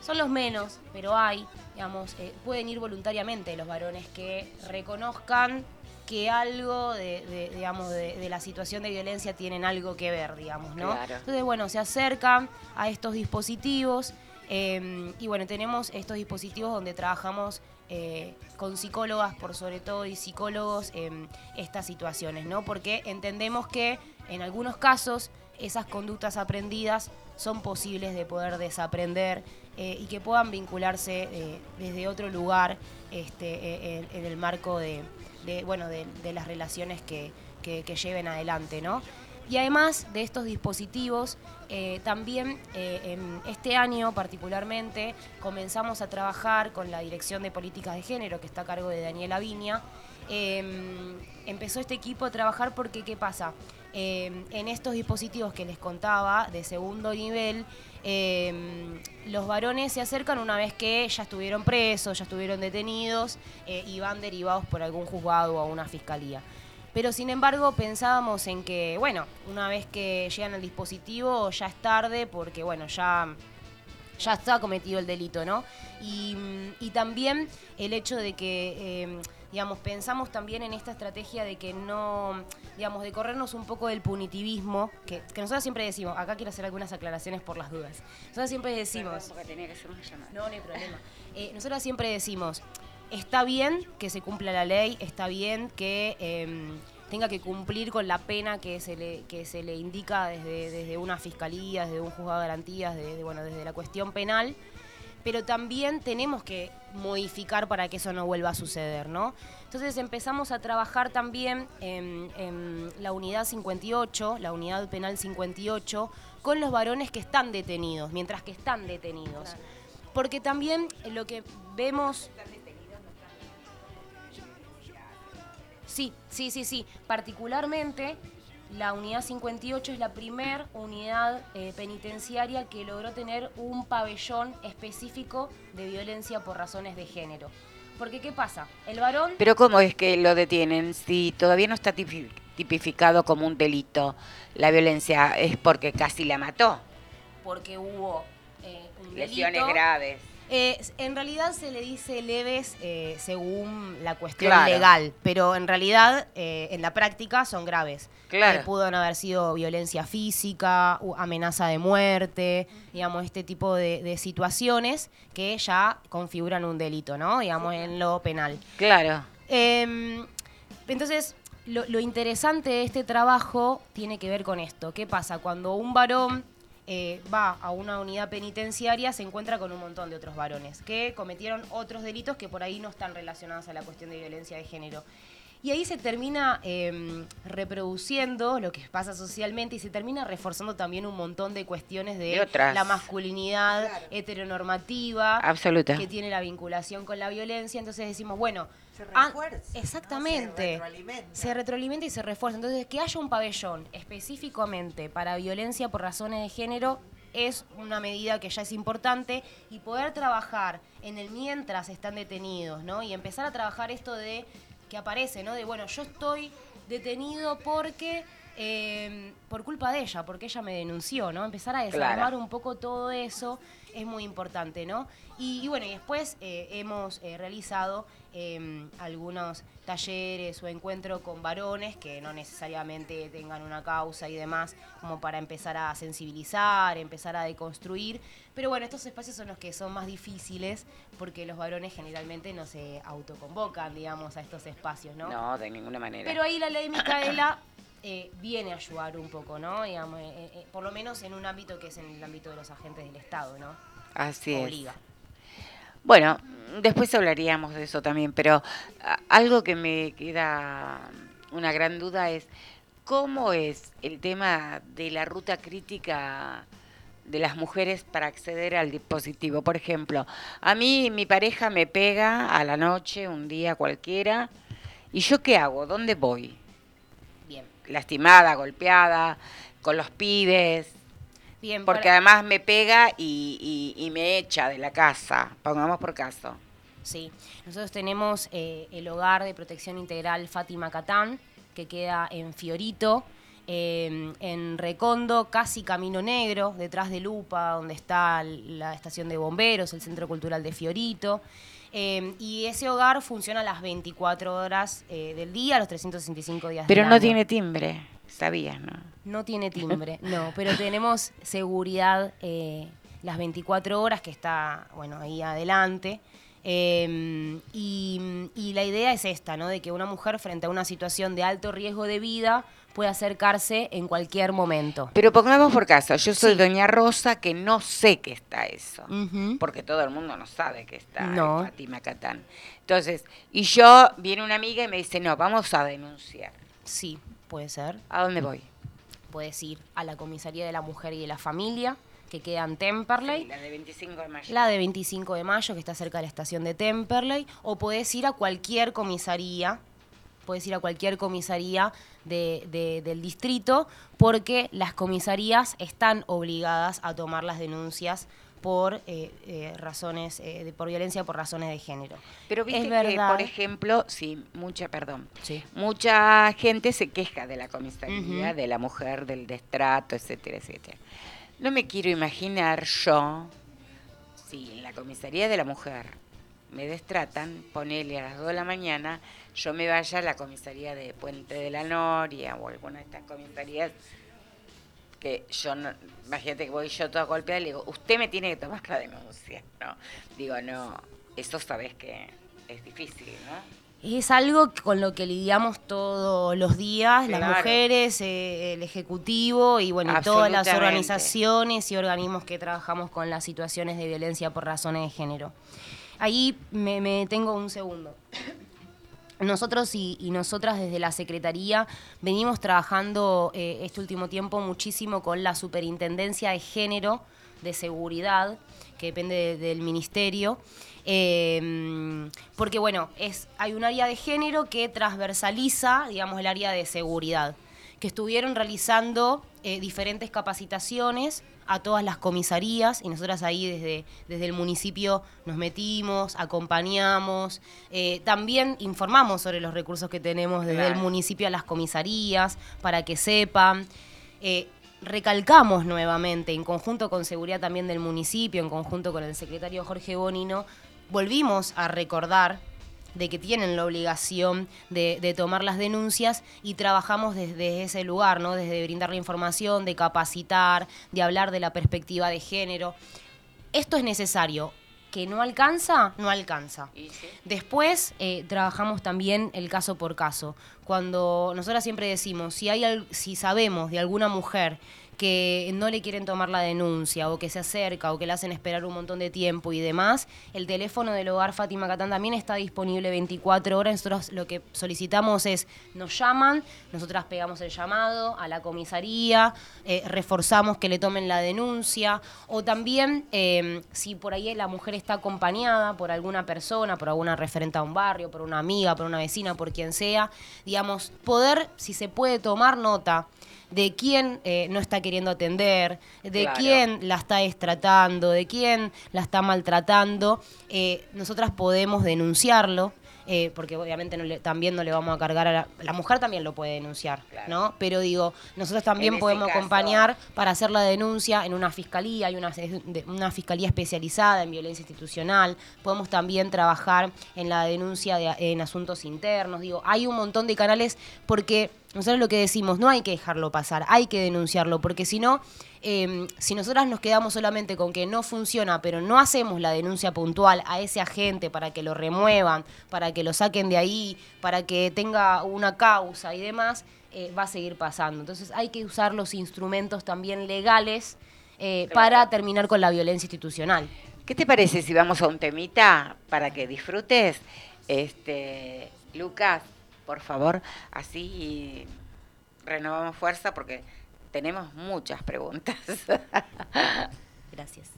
Speaker 9: son los menos, pero hay, digamos, eh, pueden ir voluntariamente los varones que reconozcan que algo de, de, digamos, de, de la situación de violencia tienen algo que ver, digamos, ¿no?
Speaker 3: Claro.
Speaker 9: Entonces, bueno, se acercan a estos dispositivos eh, y bueno, tenemos estos dispositivos donde trabajamos eh, con psicólogas, por sobre todo, y psicólogos en estas situaciones, ¿no? Porque entendemos que en algunos casos esas conductas aprendidas son posibles de poder desaprender eh, y que puedan vincularse eh, desde otro lugar este, en, el marco de, bueno, de las relaciones que, que- que lleven adelante, ¿no? Y además de estos dispositivos, eh, también eh, en este año particularmente comenzamos a trabajar con la Dirección de Políticas de Género, que está a cargo de Daniela Viña. Eh, empezó este equipo a trabajar porque, ¿qué pasa? Eh, en estos dispositivos que les contaba de segundo nivel, eh, los varones se acercan una vez que ya estuvieron presos, ya estuvieron detenidos eh, y van derivados por algún juzgado o a una fiscalía. Pero sin embargo pensábamos en que, bueno, una vez que llegan al dispositivo ya es tarde porque, bueno, ya, ya está cometido el delito, ¿no? Y, mm, y también el hecho de que, eh, digamos, pensamos también en esta estrategia de que no, digamos, de corrernos un poco del punitivismo, que, que nosotros siempre decimos, acá quiero hacer algunas aclaraciones por las dudas. Nosotros siempre decimos... No, no hay problema. Eh, nosotros siempre decimos, está bien que se cumpla la ley, está bien que eh, tenga que cumplir con la pena que se le, que se le indica desde, desde una fiscalía, desde un juzgado de garantías, de, de, bueno, desde la cuestión penal. pero también tenemos que modificar para que eso no vuelva a suceder, ¿no? Entonces empezamos a trabajar también en, en la unidad 58, la unidad penal 58, con los varones que están detenidos, mientras que están detenidos. Porque también lo que vemos... Sí, sí, sí, sí. Particularmente la unidad 58 es la primer unidad eh, penitenciaria que logró tener un pabellón específico de violencia por razones de género. Porque ¿qué pasa? El varón...
Speaker 3: Pero ¿cómo es que lo detienen si todavía no está tipi- tipificado como un delito la violencia? Es porque casi la mató.
Speaker 9: Porque hubo eh, un
Speaker 3: Lesiones graves.
Speaker 9: Eh, en realidad se le dice leves eh, según la cuestión
Speaker 3: Claro.
Speaker 9: legal, pero en realidad eh, en la práctica son graves.
Speaker 3: Claro.
Speaker 9: Pudo no haber sido violencia física, amenaza de muerte, digamos, este tipo de, de situaciones que ya configuran un delito, ¿no? Digamos, en lo penal.
Speaker 3: Claro.
Speaker 9: Em, entonces, lo, lo interesante de este trabajo tiene que ver con esto. ¿Qué pasa? Cuando un varón eh, va a una unidad penitenciaria, se encuentra con un montón de otros varones que cometieron otros delitos que por ahí no están relacionados a la cuestión de violencia de género. Y ahí se termina em, reproduciendo lo que pasa socialmente y se termina reforzando también un montón de cuestiones de,
Speaker 3: De otras.
Speaker 9: la masculinidad heteronormativa
Speaker 3: Absoluta.
Speaker 9: que tiene la vinculación con la violencia. Entonces decimos, bueno,
Speaker 4: Se
Speaker 9: ah,
Speaker 4: refuerza, ¿no?
Speaker 9: exactamente.
Speaker 4: Se retroalimenta.
Speaker 9: Se retroalimenta y se refuerza. Entonces, que haya un pabellón específicamente para violencia por razones de género es una medida que ya es importante y poder trabajar en el mientras están detenidos, ¿no? Y empezar a trabajar esto de que aparece, ¿no? De bueno, yo estoy detenido porque eh, por culpa de ella, porque ella me denunció, ¿no? Empezar a desarmar
Speaker 3: Claro.
Speaker 9: un poco todo eso es muy importante, ¿no? Y, y bueno, y después eh, hemos eh, realizado eh, algunos talleres o encuentros con varones que no necesariamente tengan una causa y demás, como para empezar a sensibilizar, empezar a deconstruir. Pero bueno, estos espacios son los que son más difíciles porque los varones generalmente no se autoconvocan, digamos, a estos espacios, ¿no?
Speaker 3: No, de ninguna manera.
Speaker 9: Pero ahí la ley Micaela eh, viene a ayudar un poco, ¿no? Digamos, eh, eh, por lo menos en un ámbito que es en el ámbito de los agentes del Estado, ¿no?
Speaker 3: Así es.
Speaker 9: Obliga.
Speaker 3: Bueno, después hablaríamos de eso también, pero a- algo que me queda una gran duda es cómo es el tema de la ruta crítica de las mujeres para acceder al dispositivo. Por ejemplo, a mí mi pareja me pega a la noche, un día cualquiera, ¿y yo qué hago? ¿Dónde voy? Lastimada, golpeada, con los pibes,
Speaker 9: Bien,
Speaker 3: porque
Speaker 9: para-
Speaker 3: además me pega y, y- y me echa de la casa, pongamos por caso.
Speaker 9: Sí, nosotros tenemos eh, el hogar de protección integral Fátima Catán, que queda en Fiorito, eh, en Recondo, casi Camino Negro, detrás de Lupa, donde está la estación de bomberos, el Centro Cultural de Fiorito. Eh, y ese hogar funciona las 24 horas eh, del día, los 365 días
Speaker 3: Pero
Speaker 9: del
Speaker 3: no
Speaker 9: año.
Speaker 3: tiene timbre, sabías, ¿no?
Speaker 9: No tiene timbre, no, pero tenemos seguridad eh, las 24 horas que está, bueno, ahí adelante. Eh, y, y la idea es esta, ¿no? De que una mujer frente a una situación de alto riesgo de vida pueda acercarse en cualquier momento.
Speaker 3: Pero pongamos por caso, yo soy
Speaker 9: Sí.
Speaker 3: doña Rosa que no sé que está eso, porque todo el mundo no sabe que está
Speaker 9: No.
Speaker 3: Fátima Catán. Entonces, y yo, viene una amiga y me dice, no, vamos a denunciar.
Speaker 9: Sí, puede ser.
Speaker 3: ¿A dónde voy?
Speaker 9: Puedes ir a la Comisaría de la Mujer y de la Familia, que queda en Temperley.
Speaker 3: Sí, la de 25 de mayo.
Speaker 9: La de 25 de mayo, que está cerca de la estación de Temperley, o podés ir a cualquier comisaría, podés ir a cualquier comisaría de- de- del distrito, porque las comisarías están obligadas a tomar las denuncias por eh, eh, razones, eh, de- por violencia por razones de género.
Speaker 3: Pero viste
Speaker 9: es
Speaker 3: que,
Speaker 9: verdad.
Speaker 3: por ejemplo, sí, mucha, perdón,
Speaker 9: Sí.
Speaker 3: mucha gente se queja de la comisaría, de la mujer, del destrato, etcétera, etcétera. No me quiero imaginar yo, si en la comisaría de la mujer me destratan, ponele a las 2 de la mañana, yo me vaya a la comisaría de Puente de la Noria o alguna de estas comisarías que yo no, imagínate que voy yo toda golpeada y le digo, usted me tiene que tomar la denuncia, ¿no? Digo, no, eso sabes que es difícil, ¿no?
Speaker 9: es algo con lo que lidiamos todos los días, las mujeres, eh, el ejecutivo y bueno, todas las organizaciones y organismos que trabajamos con las situaciones de violencia por razones de género. Ahí me, me tengo un segundo. Nosotros y, nosotras desde la Secretaría venimos trabajando eh, este último tiempo muchísimo con la Superintendencia de Género de Seguridad, que depende de- del Ministerio, eh, porque bueno, es, hay un área de género que transversaliza, digamos, el área de seguridad, que estuvieron realizando eh, diferentes capacitaciones a todas las comisarías y nosotras ahí desde, desde el municipio nos metimos, acompañamos, eh, también informamos sobre los recursos que tenemos desde el municipio a las comisarías para que sepan. Eh, recalcamos nuevamente, en conjunto con seguridad también del municipio, en conjunto con el secretario Jorge Bonino, volvimos a recordar de que tienen la obligación de, de tomar las denuncias y trabajamos desde ese lugar, ¿no? Desde brindar la información, de capacitar, de hablar de la perspectiva de género. Esto es necesario. ¿Que no alcanza? No alcanza. Después eh, trabajamos también el caso por caso. Cuando nosotras siempre decimos, si, hay si sabemos de alguna mujer que no le quieren tomar la denuncia o que se acerca o que le hacen esperar un montón de tiempo y demás, el teléfono del hogar Fátima Catán también está disponible 24 horas. Nosotros lo que solicitamos es, nos llaman, nosotras pegamos el llamado a la comisaría, eh, reforzamos que le tomen la denuncia o también eh, si por ahí la mujer está acompañada por alguna persona, por alguna referente a un barrio, por una amiga, por una vecina, por quien sea, digamos, poder, si se puede tomar nota de quién eh, no está queriendo atender, de
Speaker 3: Claro.
Speaker 9: quién la está destratando, de quién la está maltratando, eh, nosotras podemos denunciarlo. Eh, porque obviamente no le- también no le vamos a cargar a la, la mujer también lo puede denunciar, ¿no? Pero digo, nosotros también podemos
Speaker 3: caso-
Speaker 9: acompañar para hacer la denuncia en una fiscalía, hay una, una fiscalía especializada en violencia institucional, podemos también trabajar en la denuncia de- en asuntos internos, digo, hay un montón de canales porque nosotros lo que decimos, no hay que dejarlo pasar, hay que denunciarlo, porque si no, eh, si nosotras nos quedamos solamente con que no funciona, pero no hacemos la denuncia puntual a ese agente para que lo remuevan, para que lo saquen de ahí, para que tenga una causa y demás, eh, va a seguir pasando. Entonces hay que usar los instrumentos también legales eh, para terminar con la violencia institucional.
Speaker 3: ¿Qué te parece si vamos a un temita para que disfrutes? Este, Lucas, por favor, así renovamos fuerza porque tenemos muchas preguntas.
Speaker 9: Gracias.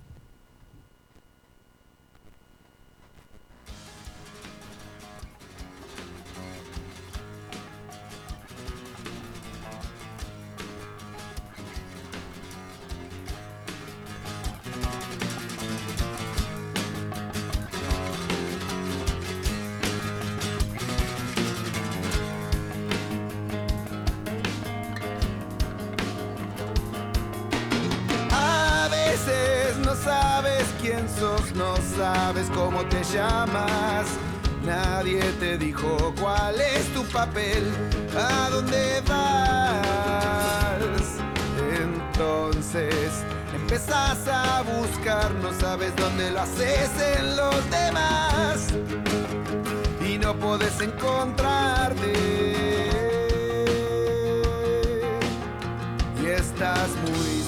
Speaker 10: Sabes quién sos, no sabes cómo te llamas. Nadie te dijo cuál es tu papel, a dónde vas. Entonces empezás a buscar, no sabes dónde lo haces en los demás. Y no podés encontrarte. y estás muy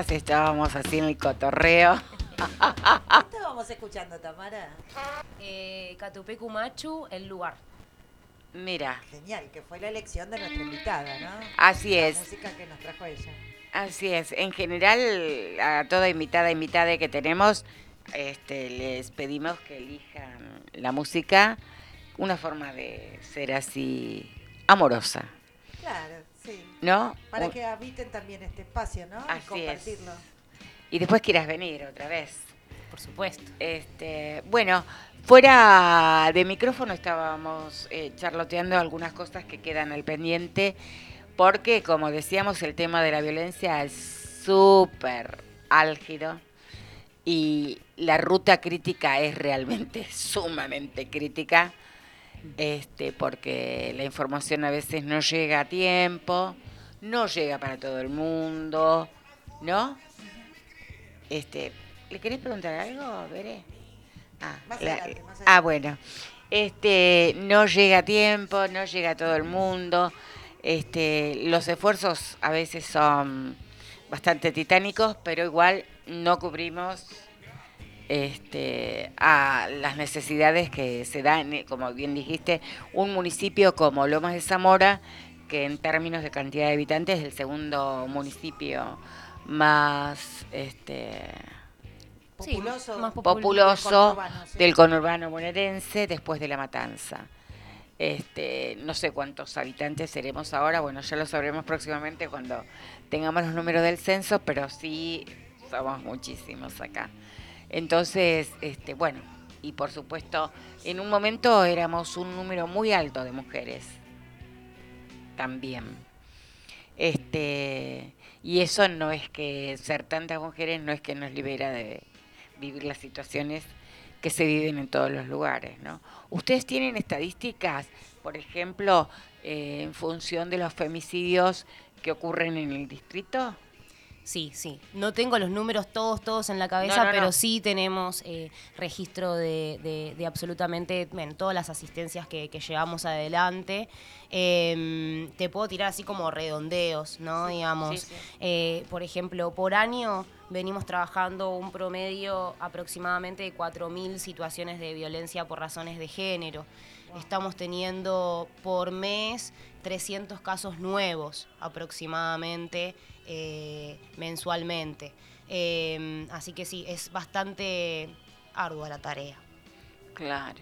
Speaker 3: Estábamos así en el cotorreo.
Speaker 4: ¿Qué estábamos escuchando, Tamara?
Speaker 9: Eh, Catupecu Machu, el lugar.
Speaker 3: Mira,
Speaker 4: Genial, que fue la elección de nuestra invitada, ¿no?
Speaker 3: Así
Speaker 4: La
Speaker 3: es.
Speaker 4: música que nos trajo ella.
Speaker 3: así es. En general, a toda invitada, invitada que tenemos, este, les pedimos que elijan la música, una forma de ser así amorosa,
Speaker 4: Claro, sí.
Speaker 3: ¿no?
Speaker 4: Que habiten también este espacio, ¿no?
Speaker 3: Así
Speaker 4: y
Speaker 3: es.
Speaker 4: compartirlo.
Speaker 3: Y después quieras venir otra vez.
Speaker 9: Por supuesto.
Speaker 3: Este, bueno, fuera de micrófono estábamos eh, charloteando algunas cosas que quedan al pendiente, porque como decíamos, el tema de la violencia es súper álgido y la ruta crítica es realmente sumamente crítica, este, porque la información a veces no llega a tiempo, no llega para todo el mundo, ¿no? Este, ¿le querés preguntar algo, Bere? Ah,
Speaker 4: adelante,
Speaker 3: ah, bueno. Este, no llega a tiempo, no llega a todo el mundo. Este, los esfuerzos a veces son bastante titánicos, pero igual no cubrimos este, a las necesidades que se dan, eh, como bien dijiste, un municipio como Lomas de Zamora, que en términos de cantidad de habitantes es el segundo municipio más este,
Speaker 9: Sí,
Speaker 4: Populoso.
Speaker 9: más
Speaker 3: populoso
Speaker 4: conurbano, sí.
Speaker 3: del conurbano bonaerense después de la matanza. Este, no sé cuántos habitantes seremos ahora, bueno, ya lo sabremos próximamente cuando tengamos los números del censo, pero sí somos muchísimos acá. Entonces, este, bueno, y por supuesto, en un momento éramos un número muy alto de mujeres también. Este, y eso no es que ser tantas mujeres no es que nos libera de vivir las situaciones que se viven en todos los lugares, ¿no? ¿Ustedes tienen estadísticas, por ejemplo, eh, en función de los femicidios que ocurren en el distrito?
Speaker 9: Sí, sí. No tengo los números todos, todos en la cabeza,
Speaker 3: No, no,
Speaker 9: pero
Speaker 3: no.
Speaker 9: sí tenemos eh, registro de, de- de absolutamente bueno, todas las asistencias que, que llevamos adelante. Em, te puedo tirar así como redondeos, ¿no? Digamos,
Speaker 3: sí, sí.
Speaker 9: eh, por ejemplo, por año venimos trabajando un promedio aproximadamente de 4.000 situaciones de violencia por razones de género. Estamos teniendo por mes 300 casos nuevos aproximadamente eh, mensualmente. Eh, así que sí, es bastante ardua la tarea.
Speaker 3: Claro.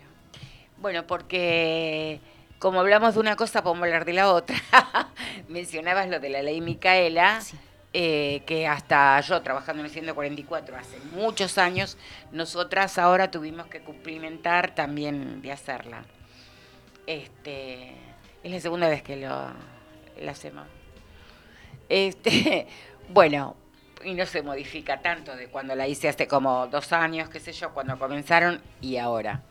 Speaker 3: Bueno, porque como hablamos de una cosa, podemos hablar de la otra. Mencionabas lo de la ley Micaela, eh, que hasta yo trabajando en el 144 hace muchos años, nosotras ahora tuvimos que cumplimentar también de hacerla. Este, es la segunda vez que lo hacemos. Este, bueno, y no se modifica tanto de cuando la hice hace como dos años, qué sé yo, cuando comenzaron y ahora.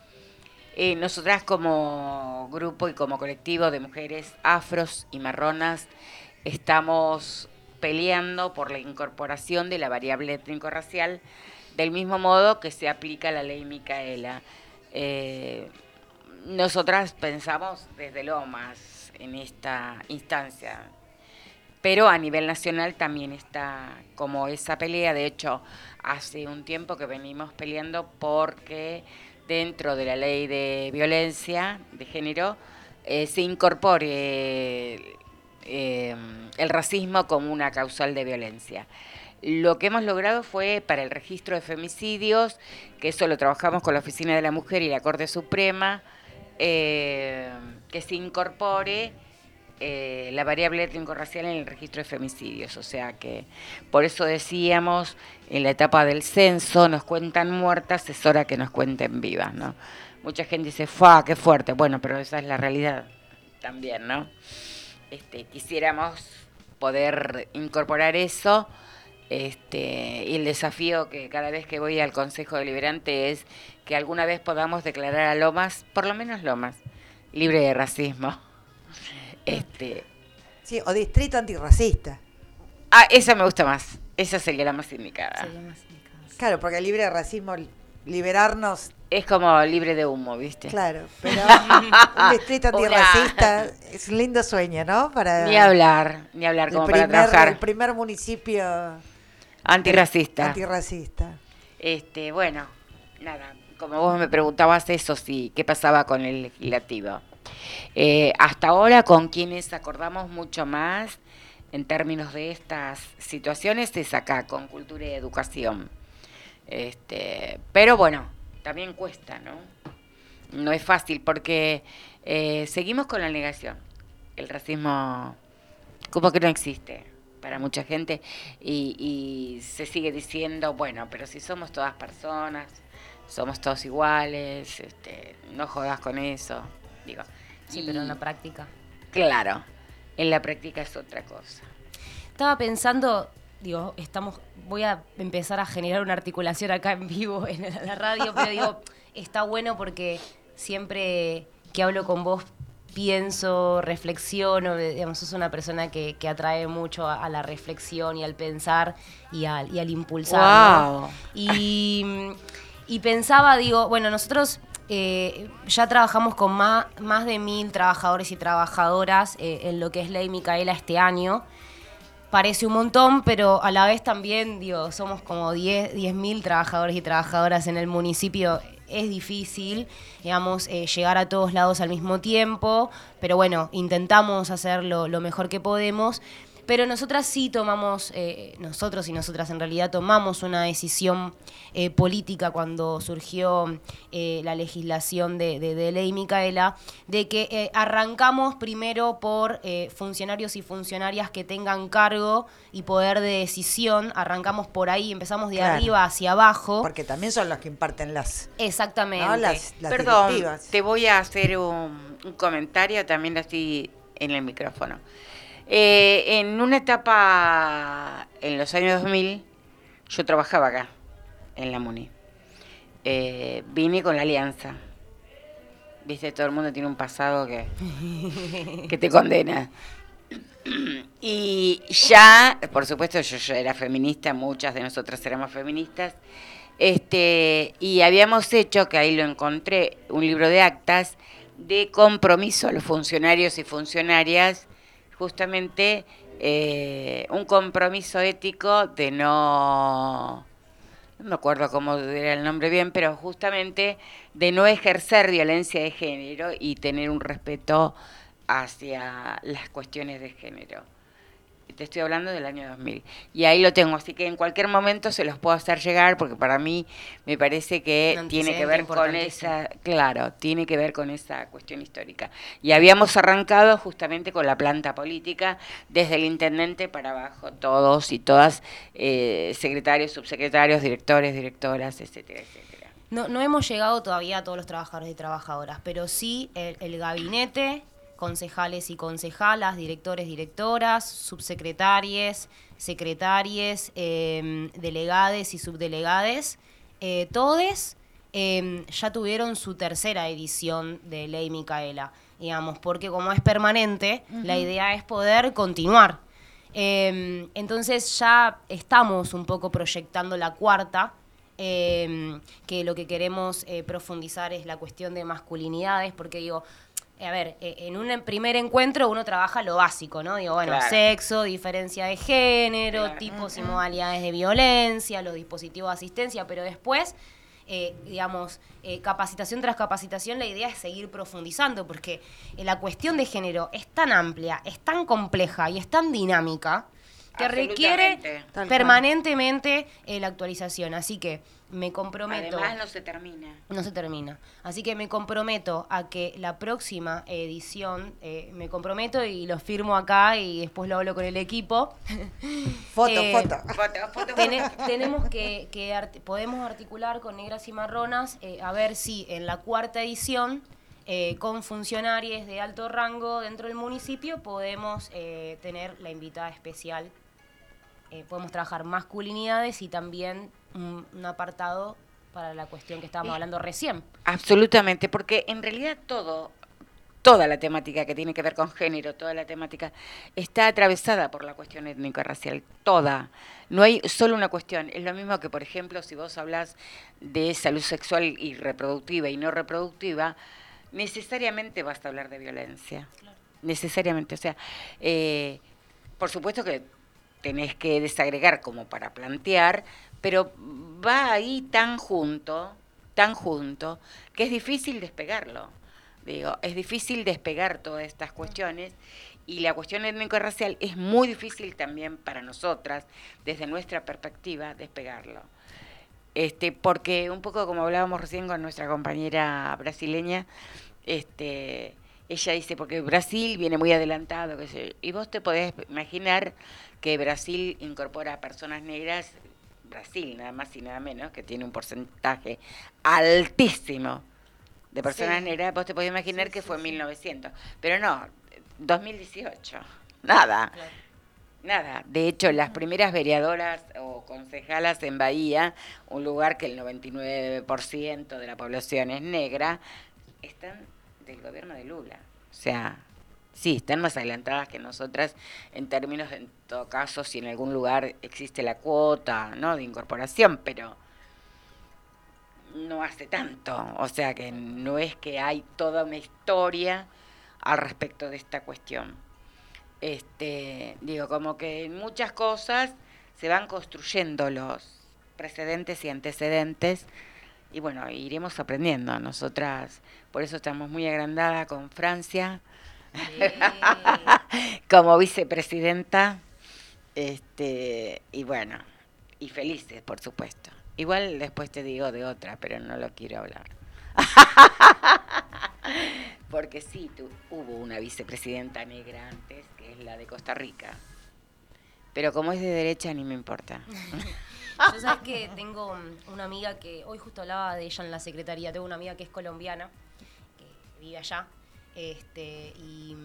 Speaker 3: Eh, nosotras como grupo y como colectivo de mujeres afros y marronas estamos peleando por la incorporación de la variable étnico-racial del mismo modo que se aplica la ley Micaela. Eh, nosotras pensamos desde Lomas en esta instancia, pero a nivel nacional también está como esa pelea. De hecho, hace un tiempo que venimos peleando porque dentro de la ley de violencia de género eh, se incorpore eh, el racismo como una causal de violencia. Lo que hemos logrado fue para el registro de femicidios, que eso lo trabajamos con la Oficina de la Mujer y la Corte Suprema, eh, que se incorpore eh, la variable étnico-racial en el registro de femicidios. O sea que por eso decíamos, en la etapa del censo nos cuentan muertas, es hora que nos cuenten vivas, ¿no? Mucha gente dice, ¡fa, qué fuerte! Bueno, pero esa es la realidad también, ¿no? Este, quisiéramos poder incorporar eso. Este, y el desafío que cada vez que voy al Consejo Deliberante es que alguna vez podamos declarar a Lomas, por lo menos Lomas, libre de racismo. Este,
Speaker 4: Sí, o distrito antirracista.
Speaker 3: ah, esa me gusta más. Esa sería la más indicada.
Speaker 4: Claro, porque libre de racismo, liberarnos,
Speaker 3: Es como libre de humo, ¿viste?
Speaker 4: claro, pero un distrito antirracista es un lindo sueño, ¿no? Para
Speaker 3: Ni hablar, ni hablar, como
Speaker 4: primer,
Speaker 3: para trabajar.
Speaker 4: el primer municipio
Speaker 3: Antirracista.
Speaker 4: antirracista.
Speaker 3: Este, bueno, nada, como vos me preguntabas eso, sí, ¿qué pasaba con el legislativo? Eh, hasta ahora con quienes acordamos mucho más en términos de estas situaciones es acá, con cultura y educación. Este, pero bueno, también cuesta, ¿no? No es fácil porque eh, seguimos con la negación. El racismo como que no existe para mucha gente y, y se sigue diciendo, bueno, pero si somos todas personas, somos todos iguales, este, no jodas con eso. Digo,
Speaker 9: Sí, pero en la práctica.
Speaker 3: Claro, en la práctica es otra cosa.
Speaker 9: Estaba pensando, digo, estamos, voy a empezar a generar una articulación acá en vivo en la, radio, pero digo, está bueno porque siempre que hablo con vos pienso, reflexiono, eh, digamos, sos una persona que, que atrae mucho a, a la reflexión y al pensar y al, y al impulsar. Y, y pensaba, digo, bueno, nosotros eh, ya trabajamos con más, más de mil trabajadores y trabajadoras eh, en lo que es Ley Micaela este año. Parece un montón, pero a la vez también, digo, somos como 10 mil trabajadores y trabajadoras en el municipio. Es difícil, digamos, eh, llegar a todos lados al mismo tiempo, pero bueno, intentamos hacerlo lo mejor que podemos. Pero nosotras sí tomamos, eh, nosotros y nosotras en realidad tomamos una decisión eh, política cuando surgió eh, la legislación de, de- de ley Micaela, de que eh, arrancamos primero por eh, funcionarios y funcionarias que tengan cargo y poder de decisión, arrancamos por ahí, empezamos de
Speaker 4: Claro.
Speaker 9: arriba hacia abajo.
Speaker 4: Porque también son los que imparten las,
Speaker 9: Exactamente.
Speaker 4: ¿no? las, las
Speaker 3: Perdón,
Speaker 4: directivas.
Speaker 3: te voy a hacer un, un comentario también así en el micrófono. Eh, en una etapa, en los años 2000, yo trabajaba acá, en la MUNI. Eh, vine con la alianza. Viste, todo el mundo tiene un pasado que, que te condena. Y ya, por supuesto, yo, yo era feminista, muchas de nosotras éramos feministas, este, y habíamos hecho, que ahí lo encontré, un libro de actas de compromiso a los funcionarios y funcionarias, justamente eh, un compromiso ético de no, no me acuerdo cómo era el nombre bien, pero justamente de no ejercer violencia de género y tener un respeto hacia las cuestiones de género. Te estoy hablando del año 2000. Y ahí lo tengo, así que en cualquier momento se los puedo hacer llegar porque para mí me parece que tiene que ver con esa, claro, tiene que ver con esa cuestión histórica. Y habíamos arrancado justamente con la planta política, desde el intendente para abajo, todos y todas, eh, secretarios, subsecretarios, directores, directoras, etcétera, etcétera.
Speaker 9: No, no hemos llegado todavía a todos los trabajadores y trabajadoras, pero sí el, el gabinete, concejales y concejalas, directores, directoras, subsecretarias, secretarias, eh, delegades y subdelegades, eh, todes eh, ya tuvieron su tercera edición de Ley Micaela, digamos, porque como es permanente, la idea es poder continuar. Eh, entonces ya estamos un poco proyectando la cuarta, eh, que lo que queremos eh, profundizar es la cuestión de masculinidades, porque digo, a ver, eh, en un primer encuentro uno trabaja lo básico, ¿no? Digo, bueno,
Speaker 3: Claro.
Speaker 9: sexo, diferencia de género,
Speaker 3: Claro.
Speaker 9: tipos y modalidades de violencia, los dispositivos de asistencia, pero después, eh, digamos, eh, capacitación tras capacitación, la idea es seguir profundizando, porque eh, la cuestión de género es tan amplia, es tan compleja y es tan dinámica que requiere permanentemente eh, la actualización. Así que me comprometo.
Speaker 3: Además no se termina.
Speaker 9: No se termina. Así que me comprometo a que la próxima edición, eh, me comprometo y lo firmo acá y después lo hablo con el equipo.
Speaker 4: Foto,
Speaker 9: Eh,
Speaker 4: foto.
Speaker 3: Foto, foto,
Speaker 9: Tene-
Speaker 3: foto.
Speaker 9: tenemos que, que art- podemos articular con negras y marronas eh, a ver si en la cuarta edición eh, con funcionarios de alto rango dentro del municipio podemos eh, tener la invitada especial eh, podemos trabajar masculinidades y también un, un apartado para la cuestión que estábamos hablando recién.
Speaker 3: Absolutamente, porque en realidad todo, toda la temática que tiene que ver con género, toda la temática, está atravesada por la cuestión étnico-racial, toda. No hay solo una cuestión. Es lo mismo que, por ejemplo, si vos hablas de salud sexual y reproductiva y no reproductiva, necesariamente vas a hablar de violencia. Necesariamente. O sea, eh, por supuesto que tenés que desagregar como para plantear, pero va ahí tan junto, tan junto, que es difícil despegarlo. Digo, es difícil despegar todas estas cuestiones y la cuestión étnico-racial es muy difícil también para nosotras, desde nuestra perspectiva, despegarlo. Este, porque un poco como hablábamos recién con nuestra compañera brasileña, este, ella dice, porque Brasil viene muy adelantado, qué sé yo, y vos te podés imaginar que Brasil incorpora a personas negras, Brasil nada más y nada menos, que tiene un porcentaje altísimo de personas
Speaker 4: Sí.
Speaker 3: negras, vos te podés imaginar
Speaker 4: Sí,
Speaker 3: que
Speaker 4: sí,
Speaker 3: fue en
Speaker 4: sí.
Speaker 3: 1900, pero no, 2018, nada. Nada, de hecho las primeras vereadoras o concejalas en Bahía, un lugar que el 99% de la población es negra, están del gobierno de Lula. O sea, sí, están más adelantadas que nosotras en términos, de, en todo caso, si en algún lugar existe la cuota ¿no? de incorporación, pero no hace tanto. O sea que no es que hay toda una historia al respecto de esta cuestión este, digo, como que en muchas cosas se van construyendo los precedentes y antecedentes y bueno, iremos aprendiendo. Nosotras, por eso estamos muy agrandadas con Francia como vicepresidenta este, y bueno, y felices, por supuesto. Igual después te digo de otra, pero no lo quiero hablar. Porque sí, tu- hubo una vicepresidenta negra antes, que es la de Costa Rica. Pero como es de derecha, ni me importa.
Speaker 9: Yo sabes que tengo una amiga que hoy justo hablaba de ella en la secretaría. Tengo una amiga que es colombiana, vive allá. Este, y,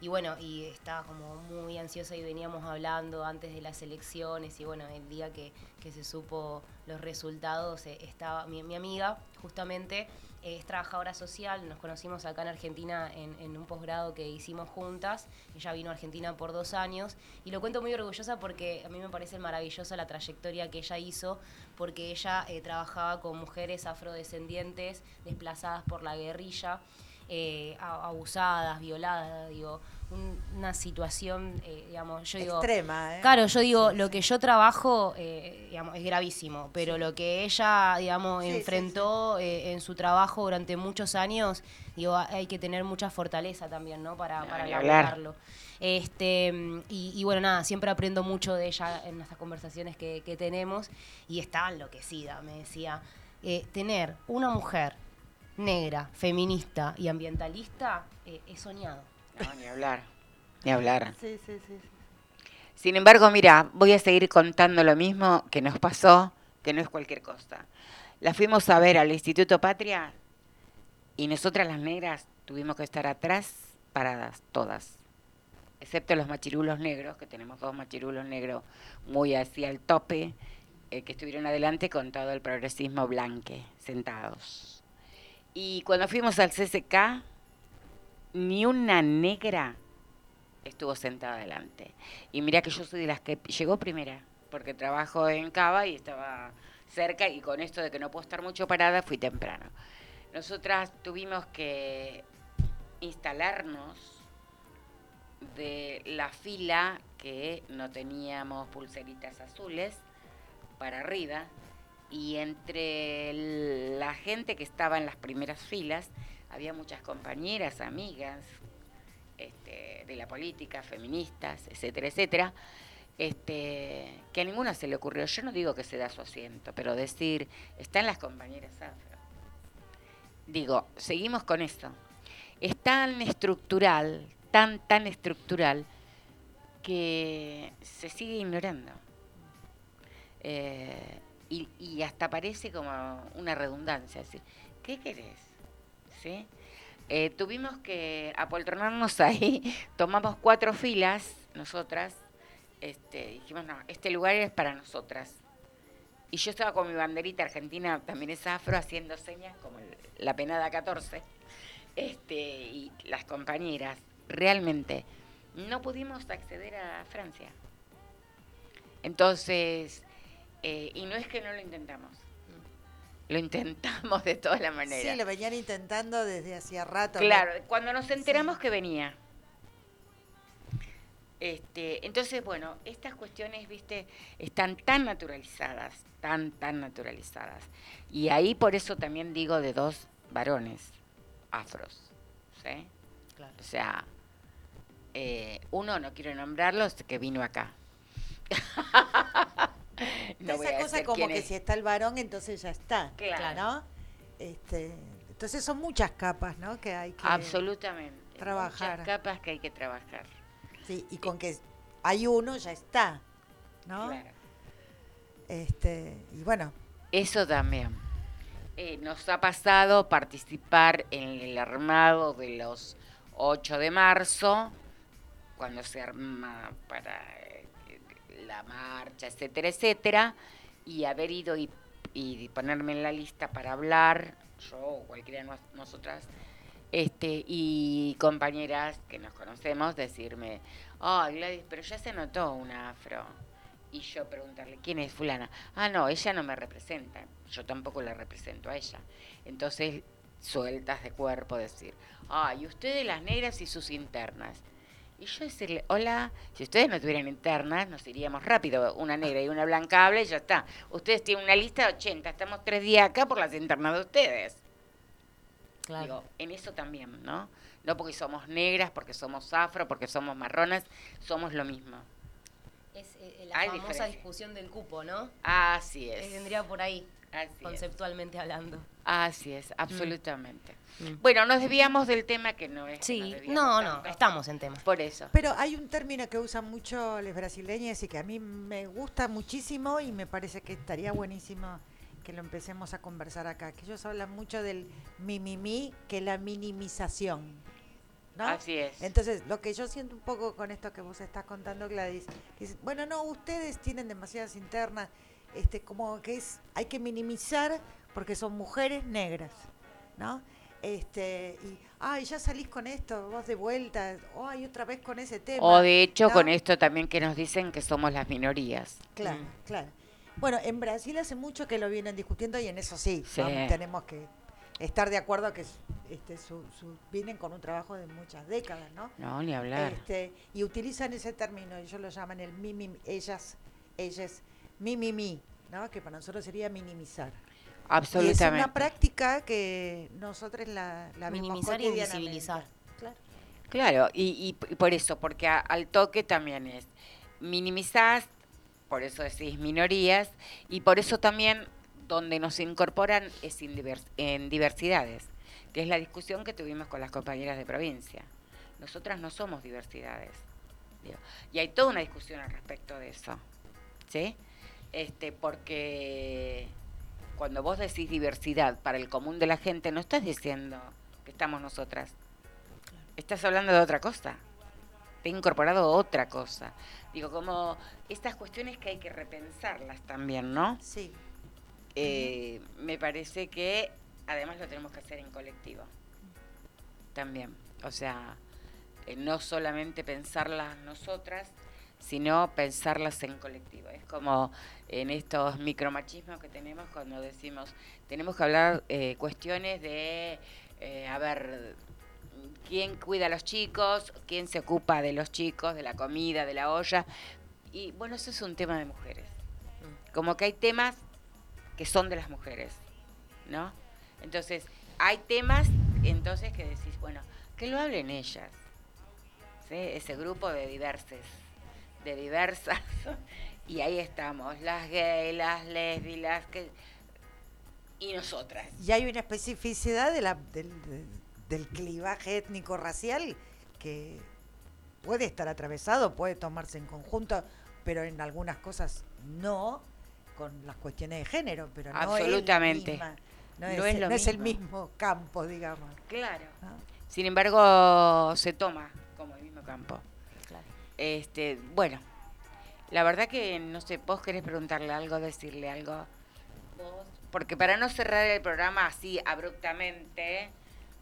Speaker 9: y bueno, y estaba como muy ansiosa y veníamos hablando antes de las elecciones. Y bueno, el día que, que se supo los resultados, eh, estaba mi, mi amiga, justamente, es trabajadora social. Nos conocimos acá en Argentina en, un posgrado que hicimos juntas. Ella vino a Argentina por dos años. Y lo cuento muy orgullosa porque a mí me parece maravillosa la trayectoria que ella hizo, porque ella eh, trabajaba con mujeres afrodescendientes desplazadas por la guerrilla, eh, abusadas, violadas, digo, una situación, eh, digamos, yo digo...
Speaker 4: Extrema, ¿eh?
Speaker 9: Claro, yo digo, lo que yo trabajo, eh, digamos, es gravísimo, pero lo que ella, digamos,
Speaker 4: Sí, sí,
Speaker 9: enfrentó eh, en su trabajo durante muchos años, digo, hay que tener mucha fortaleza también, ¿no? Para, lograrlo. Este, y, y bueno, nada, siempre aprendo mucho de ella en estas conversaciones que, que tenemos y estaba enloquecida, me decía, eh, tener una mujer negra, feminista y ambientalista eh, es soñado.
Speaker 3: No, ni hablar. Ni hablar.
Speaker 4: Sí, sí, sí. sí.
Speaker 3: Sin embargo, mira, voy a seguir contando lo mismo que nos pasó, que no es cualquier cosa. La fuimos a ver al Instituto Patria y nosotras las negras tuvimos que estar atrás paradas, todas. Excepto los machirulos negros, que tenemos dos machirulos negros muy hacia el tope, eh, que estuvieron adelante con todo el progresismo blanque, sentados. Y cuando fuimos al CCK, ni una negra estuvo sentada adelante. Y mira que yo soy de las que llegó primera, porque trabajo en Cava y estaba cerca y con esto de que no puedo estar mucho parada fui temprano. Nosotras tuvimos que instalarnos de la fila que no teníamos pulseritas azules para arriba y entre la gente que estaba en las primeras filas había muchas compañeras, amigas, este, de la política, feministas, etcétera, etcétera, este, que a ninguna se le ocurrió, yo no digo que se da su asiento, pero decir, están las compañeras afro. Digo, seguimos con esto. Es tan estructural, tan, tan estructural, que se sigue ignorando. Eh, y, hasta parece como una redundancia, decir, ¿qué querés? ¿Sí? Eh, tuvimos que apoltronarnos ahí, tomamos cuatro filas, nosotras, este, dijimos, no, este lugar es para nosotras. Y yo estaba con mi banderita argentina, también es afro, haciendo señas como la penada 14. Este, y las compañeras, realmente, no pudimos acceder a Francia. Entonces, eh, y no es que no lo intentamos, lo intentamos de todas las maneras.
Speaker 4: Sí, lo venían intentando desde hacía rato. ¿no?
Speaker 3: Claro, cuando nos enteramos que venía. Este, entonces, bueno, estas cuestiones, viste, están tan naturalizadas, tan, tan naturalizadas. Y ahí por eso también digo de dos varones afros, ¿sí?
Speaker 9: Claro.
Speaker 3: O sea, eh, uno, no quiero nombrarlo, es que vino acá.
Speaker 4: Esa cosa como que
Speaker 3: es.
Speaker 4: si está el varón, entonces ya está.
Speaker 3: Claro.
Speaker 4: ¿no? Este, entonces son muchas capas, ¿no? Que hay que
Speaker 3: Absolutamente.
Speaker 4: trabajar.
Speaker 3: Muchas capas que hay que trabajar.
Speaker 4: Sí, y con que hay uno ya está, ¿no?
Speaker 3: Claro.
Speaker 4: Este, y bueno,
Speaker 3: Eso también. Eh, nos ha pasado participar en el armado de los 8 de marzo, cuando se arma para la marcha, etcétera, etcétera, y haber ido y, ponerme en la lista para hablar, yo o cualquiera de nos- nosotras, este, y compañeras que nos conocemos decirme, oh Gladys, pero ya se notó una afro. Y yo preguntarle, ¿quién es fulana? Ah, no, ella no me representa, yo tampoco la represento a ella. Entonces, sueltas de cuerpo decir, ah, ustedes las negras y sus internas. Y yo decirle, hola, si ustedes no tuvieran internas, nos iríamos rápido, una negra y una blanca habla y ya está. Ustedes tienen una lista de 80, estamos tres días acá por las internas de ustedes.
Speaker 9: Claro.
Speaker 3: Digo, en eso también, ¿no? No porque somos negras, porque somos afro, porque somos marronas, somos lo mismo.
Speaker 9: Es eh, la
Speaker 3: Hay
Speaker 9: famosa
Speaker 3: diferencia.
Speaker 9: discusión del cupo, ¿no?
Speaker 3: Así
Speaker 9: Eh,
Speaker 3: es.
Speaker 9: Vendría por ahí,
Speaker 3: Así es.
Speaker 9: conceptualmente hablando.
Speaker 3: Así es, absolutamente.
Speaker 9: Mm.
Speaker 3: Bueno, nos desviamos del tema que no es.
Speaker 9: Sí, no, no, estamos en tema.
Speaker 3: Por eso.
Speaker 4: pero hay un término que usan mucho los brasileños y que a mí me gusta muchísimo y me parece que estaría buenísimo que lo empecemos a conversar acá, que ellos hablan mucho del mimimi, que es la minimización. ¿no?
Speaker 3: Así es.
Speaker 4: Entonces, lo que yo siento un poco con esto que vos estás contando, Gladys, que es, bueno, no, ustedes tienen demasiadas internas, este, como que es, hay que minimizar porque son mujeres negras, ¿no? Este, y, ay, ya salís con esto, vos de vuelta, ay, otra vez con ese tema.
Speaker 3: O de hecho,
Speaker 4: ¿no?
Speaker 3: con esto también que nos dicen que somos las minorías.
Speaker 4: Claro,
Speaker 9: Mm.
Speaker 4: claro. Bueno, en Brasil hace mucho que lo vienen discutiendo y en eso sí, ¿no?
Speaker 3: Sí.
Speaker 4: tenemos que estar de acuerdo que este, su- su- vienen con un trabajo de muchas décadas, ¿no?
Speaker 3: No, ni hablar.
Speaker 4: Este, y utilizan ese término, ellos lo llaman el mi, mi, ellas, ellas, mi, mi, mi, ¿no? Que para nosotros sería minimizar. Y es
Speaker 3: Absolutamente.
Speaker 4: una práctica que nosotros la, la
Speaker 9: Minimizar y invisibilizar.
Speaker 4: Claro.
Speaker 3: Claro, y, por eso, porque a- al toque también es minimizás, por eso decís minorías, y por eso también donde nos incorporan es en, divers- en diversidades, que es la discusión que tuvimos con las compañeras de provincia. Nosotras no somos diversidades. digo, Y hay toda una discusión al respecto de eso. ¿Sí? Este, porque cuando vos decís diversidad para el común de la gente, no estás diciendo que estamos nosotras. Estás hablando de otra cosa. Te he incorporado otra cosa. Digo, como estas cuestiones que hay que repensarlas también, ¿no?
Speaker 4: Sí.
Speaker 3: Eh, me parece que además lo tenemos que hacer en colectivo. También. O sea, eh, no solamente pensarlas nosotras, sino pensarlas en colectivo. Es como en estos micromachismos que tenemos cuando decimos, tenemos que hablar eh, cuestiones de, eh, a ver, quién cuida a los chicos, quién se ocupa de los chicos, de la comida, de la olla. Y bueno, eso es un tema de mujeres. Como que hay temas que son de las mujeres, ¿no? Entonces, hay temas entonces que decís, bueno, que lo hablen ellas, ¿sí? Ese grupo de diverses, de diversas, y ahí estamos, las gays, las lesbianas, que, y nosotras.
Speaker 4: Y hay una especificidad de la, del, de- del clivaje étnico-racial que puede estar atravesado, puede tomarse en conjunto, pero en algunas cosas no, con las cuestiones de género, pero no
Speaker 3: Absolutamente.
Speaker 4: es, misma- no
Speaker 3: No
Speaker 4: es,
Speaker 3: es lo
Speaker 4: no es el
Speaker 3: mismo.
Speaker 4: mismo campo, digamos.
Speaker 3: Claro.
Speaker 4: ¿no?
Speaker 3: Sin embargo, se toma como el mismo campo. Este, bueno, la verdad que no sé, vos querés preguntarle algo, decirle algo. Vos, porque para no cerrar el programa así abruptamente,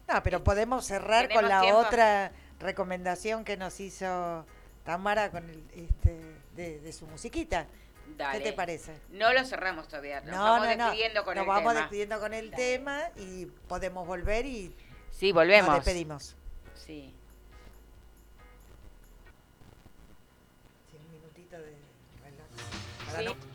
Speaker 4: No, pero podemos cerrar con
Speaker 3: ¿Tenemos
Speaker 4: la
Speaker 3: tiempo?
Speaker 4: otra recomendación que nos hizo Tamara con el, este, de, de su musiquita.
Speaker 3: dale.
Speaker 4: ¿Qué te parece?
Speaker 3: No lo cerramos todavía, nos
Speaker 4: no,
Speaker 3: vamos
Speaker 4: no, no.
Speaker 3: despidiendo con
Speaker 4: Nos
Speaker 3: el
Speaker 4: vamos
Speaker 3: tema.
Speaker 4: despidiendo con el
Speaker 3: Dale.
Speaker 4: tema y podemos volver y
Speaker 3: Sí, volvemos.
Speaker 4: nos despedimos.
Speaker 3: Sí,
Speaker 4: Sí.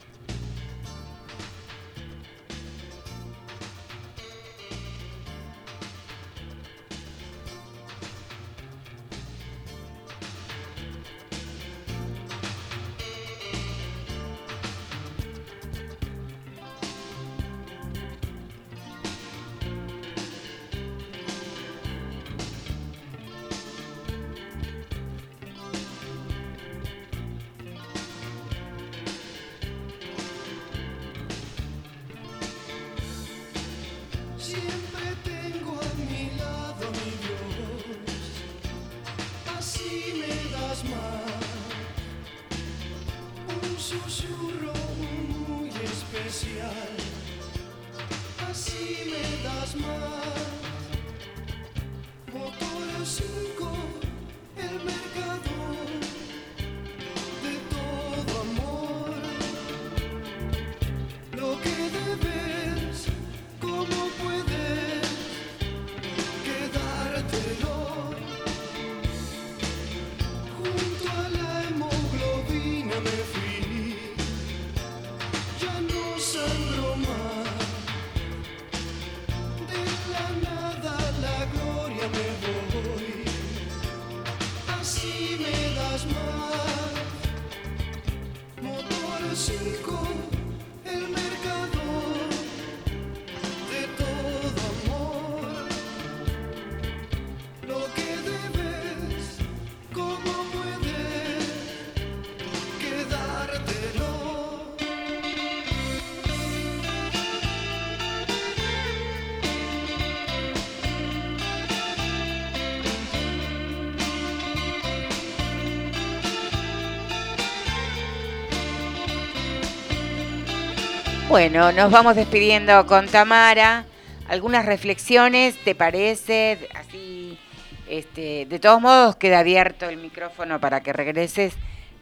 Speaker 3: Bueno, nos vamos despidiendo con Tamara. Algunas reflexiones, ¿te parece? Así, este, de todos modos queda abierto el micrófono para que regreses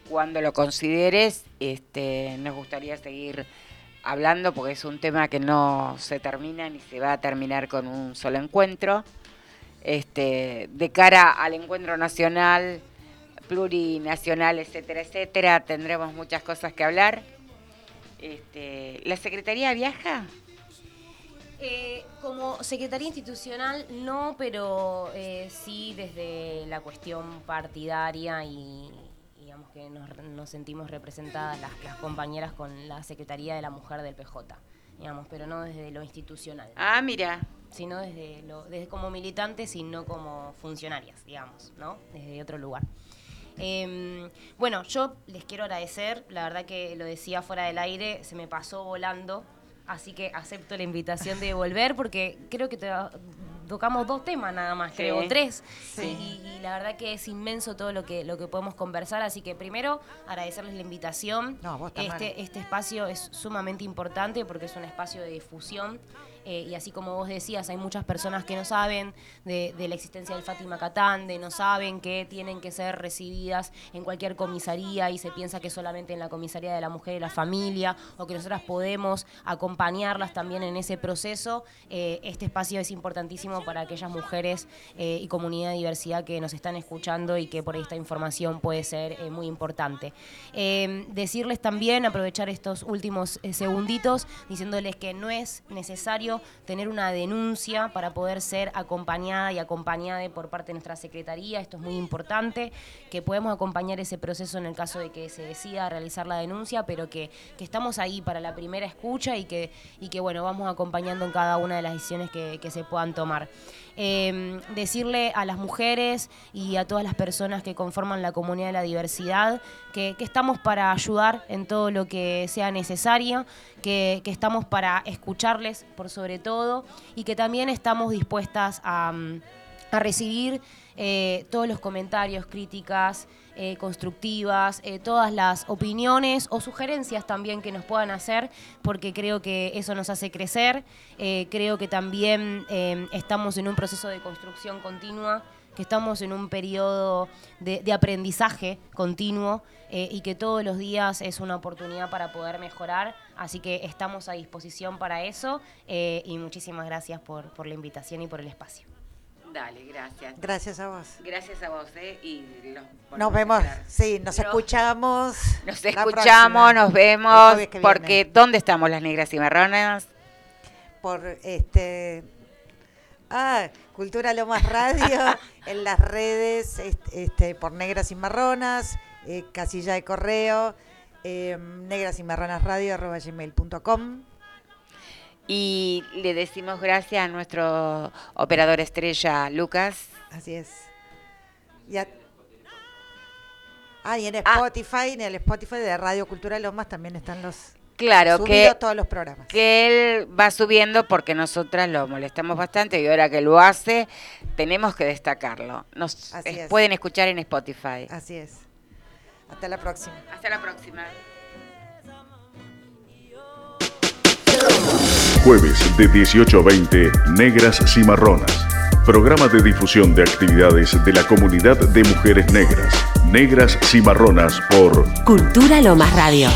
Speaker 3: cuando lo consideres. Este, nos gustaría seguir hablando, porque es un tema que no se termina ni se va a terminar con un solo encuentro. Este, de cara al encuentro nacional, plurinacional, etcétera, etcétera, tendremos muchas cosas que hablar. Este, ¿La Secretaría viaja?
Speaker 9: Eh, como Secretaría Institucional no, pero eh, sí desde la cuestión partidaria y digamos que nos, nos sentimos representadas las, las compañeras con la Secretaría de la Mujer del PJ, digamos, pero no desde lo institucional.
Speaker 3: Ah, mira.
Speaker 9: Sino desde, lo, desde como militantes y no como funcionarias, digamos, ¿no? Desde otro lugar. Eh, bueno, yo les quiero agradecer, la verdad que lo decía fuera del aire, se me pasó volando, así que acepto la invitación de volver porque creo que te- tocamos dos temas nada más,
Speaker 3: Sí.
Speaker 9: creo, tres.
Speaker 4: Sí.
Speaker 9: Y, y la verdad que es inmenso todo lo que, lo que podemos conversar, así que primero agradecerles la invitación.
Speaker 4: No, vos,
Speaker 9: este, este espacio es sumamente importante porque es un espacio de difusión. Eh, y así como vos decías, hay muchas personas que no saben de, la existencia del Fátima Catán, de no saben que tienen que ser recibidas en cualquier comisaría y se piensa que solamente en la comisaría de la mujer y la familia, o que nosotras podemos acompañarlas también en ese proceso. Eh, este espacio es importantísimo para aquellas mujeres eh, y comunidad de diversidad que nos están escuchando y que por ahí esta información puede ser muy importante. Decirles también, aprovechar estos últimos segunditos, diciéndoles que no es necesario tener una denuncia para poder ser acompañada y acompañada por parte de nuestra Secretaría. Esto es muy importante, que podemos acompañar ese proceso en el caso de que se decida realizar la denuncia, pero que, que estamos ahí para la primera escucha y que, y que bueno, vamos acompañando en cada una de las decisiones que, que se puedan tomar. Eh, decirle a las mujeres y a todas las personas que conforman la comunidad de la diversidad que, que estamos para ayudar en todo lo que sea necesario, que, que estamos para escucharles por sobre todo y que también estamos dispuestas a, mm, a recibir eh, todos los comentarios, críticas eh, constructivas, eh, todas las opiniones o sugerencias también que nos puedan hacer, porque creo que eso nos hace crecer. Eh, creo que también estamos en un proceso de construcción continua que estamos en un periodo de, aprendizaje continuo y que todos los días es una oportunidad para poder mejorar. Así que estamos a disposición para eso y muchísimas gracias por, por la invitación y por el espacio.
Speaker 3: Dale, gracias.
Speaker 4: Gracias a vos.
Speaker 3: Gracias a vos, ¿eh? Y los volvemos
Speaker 4: Nos vemos, sí, nos escuchamos.
Speaker 3: Nos escuchamos, nos vemos, porque. ¿dónde estamos las negras y marronas?
Speaker 4: por este ah, Cultura Lomas Radio en las redes este, este, por Negras y Marronas, eh, casilla de correo eh, negras y marronas radio arroba gmail.com.
Speaker 3: Y le decimos gracias a nuestro operador estrella, Lucas.
Speaker 4: Así es. Ah, y en
Speaker 3: Ah.
Speaker 4: Spotify, en el Spotify de Radio Cultura Lomas también están los
Speaker 3: Claro, que,
Speaker 4: todos los programas.
Speaker 3: que él va subiendo porque nosotras lo molestamos bastante y ahora que lo hace, tenemos que destacarlo. Nos
Speaker 4: Así es.
Speaker 3: pueden escuchar en Spotify.
Speaker 4: Así es. Hasta la próxima.
Speaker 3: Hasta la próxima.
Speaker 1: Jueves de 18 a 20, Negras Cimarronas. Programa de difusión de actividades de la comunidad de mujeres negras. Negras Cimarronas por
Speaker 2: Cultura Lomas Radio.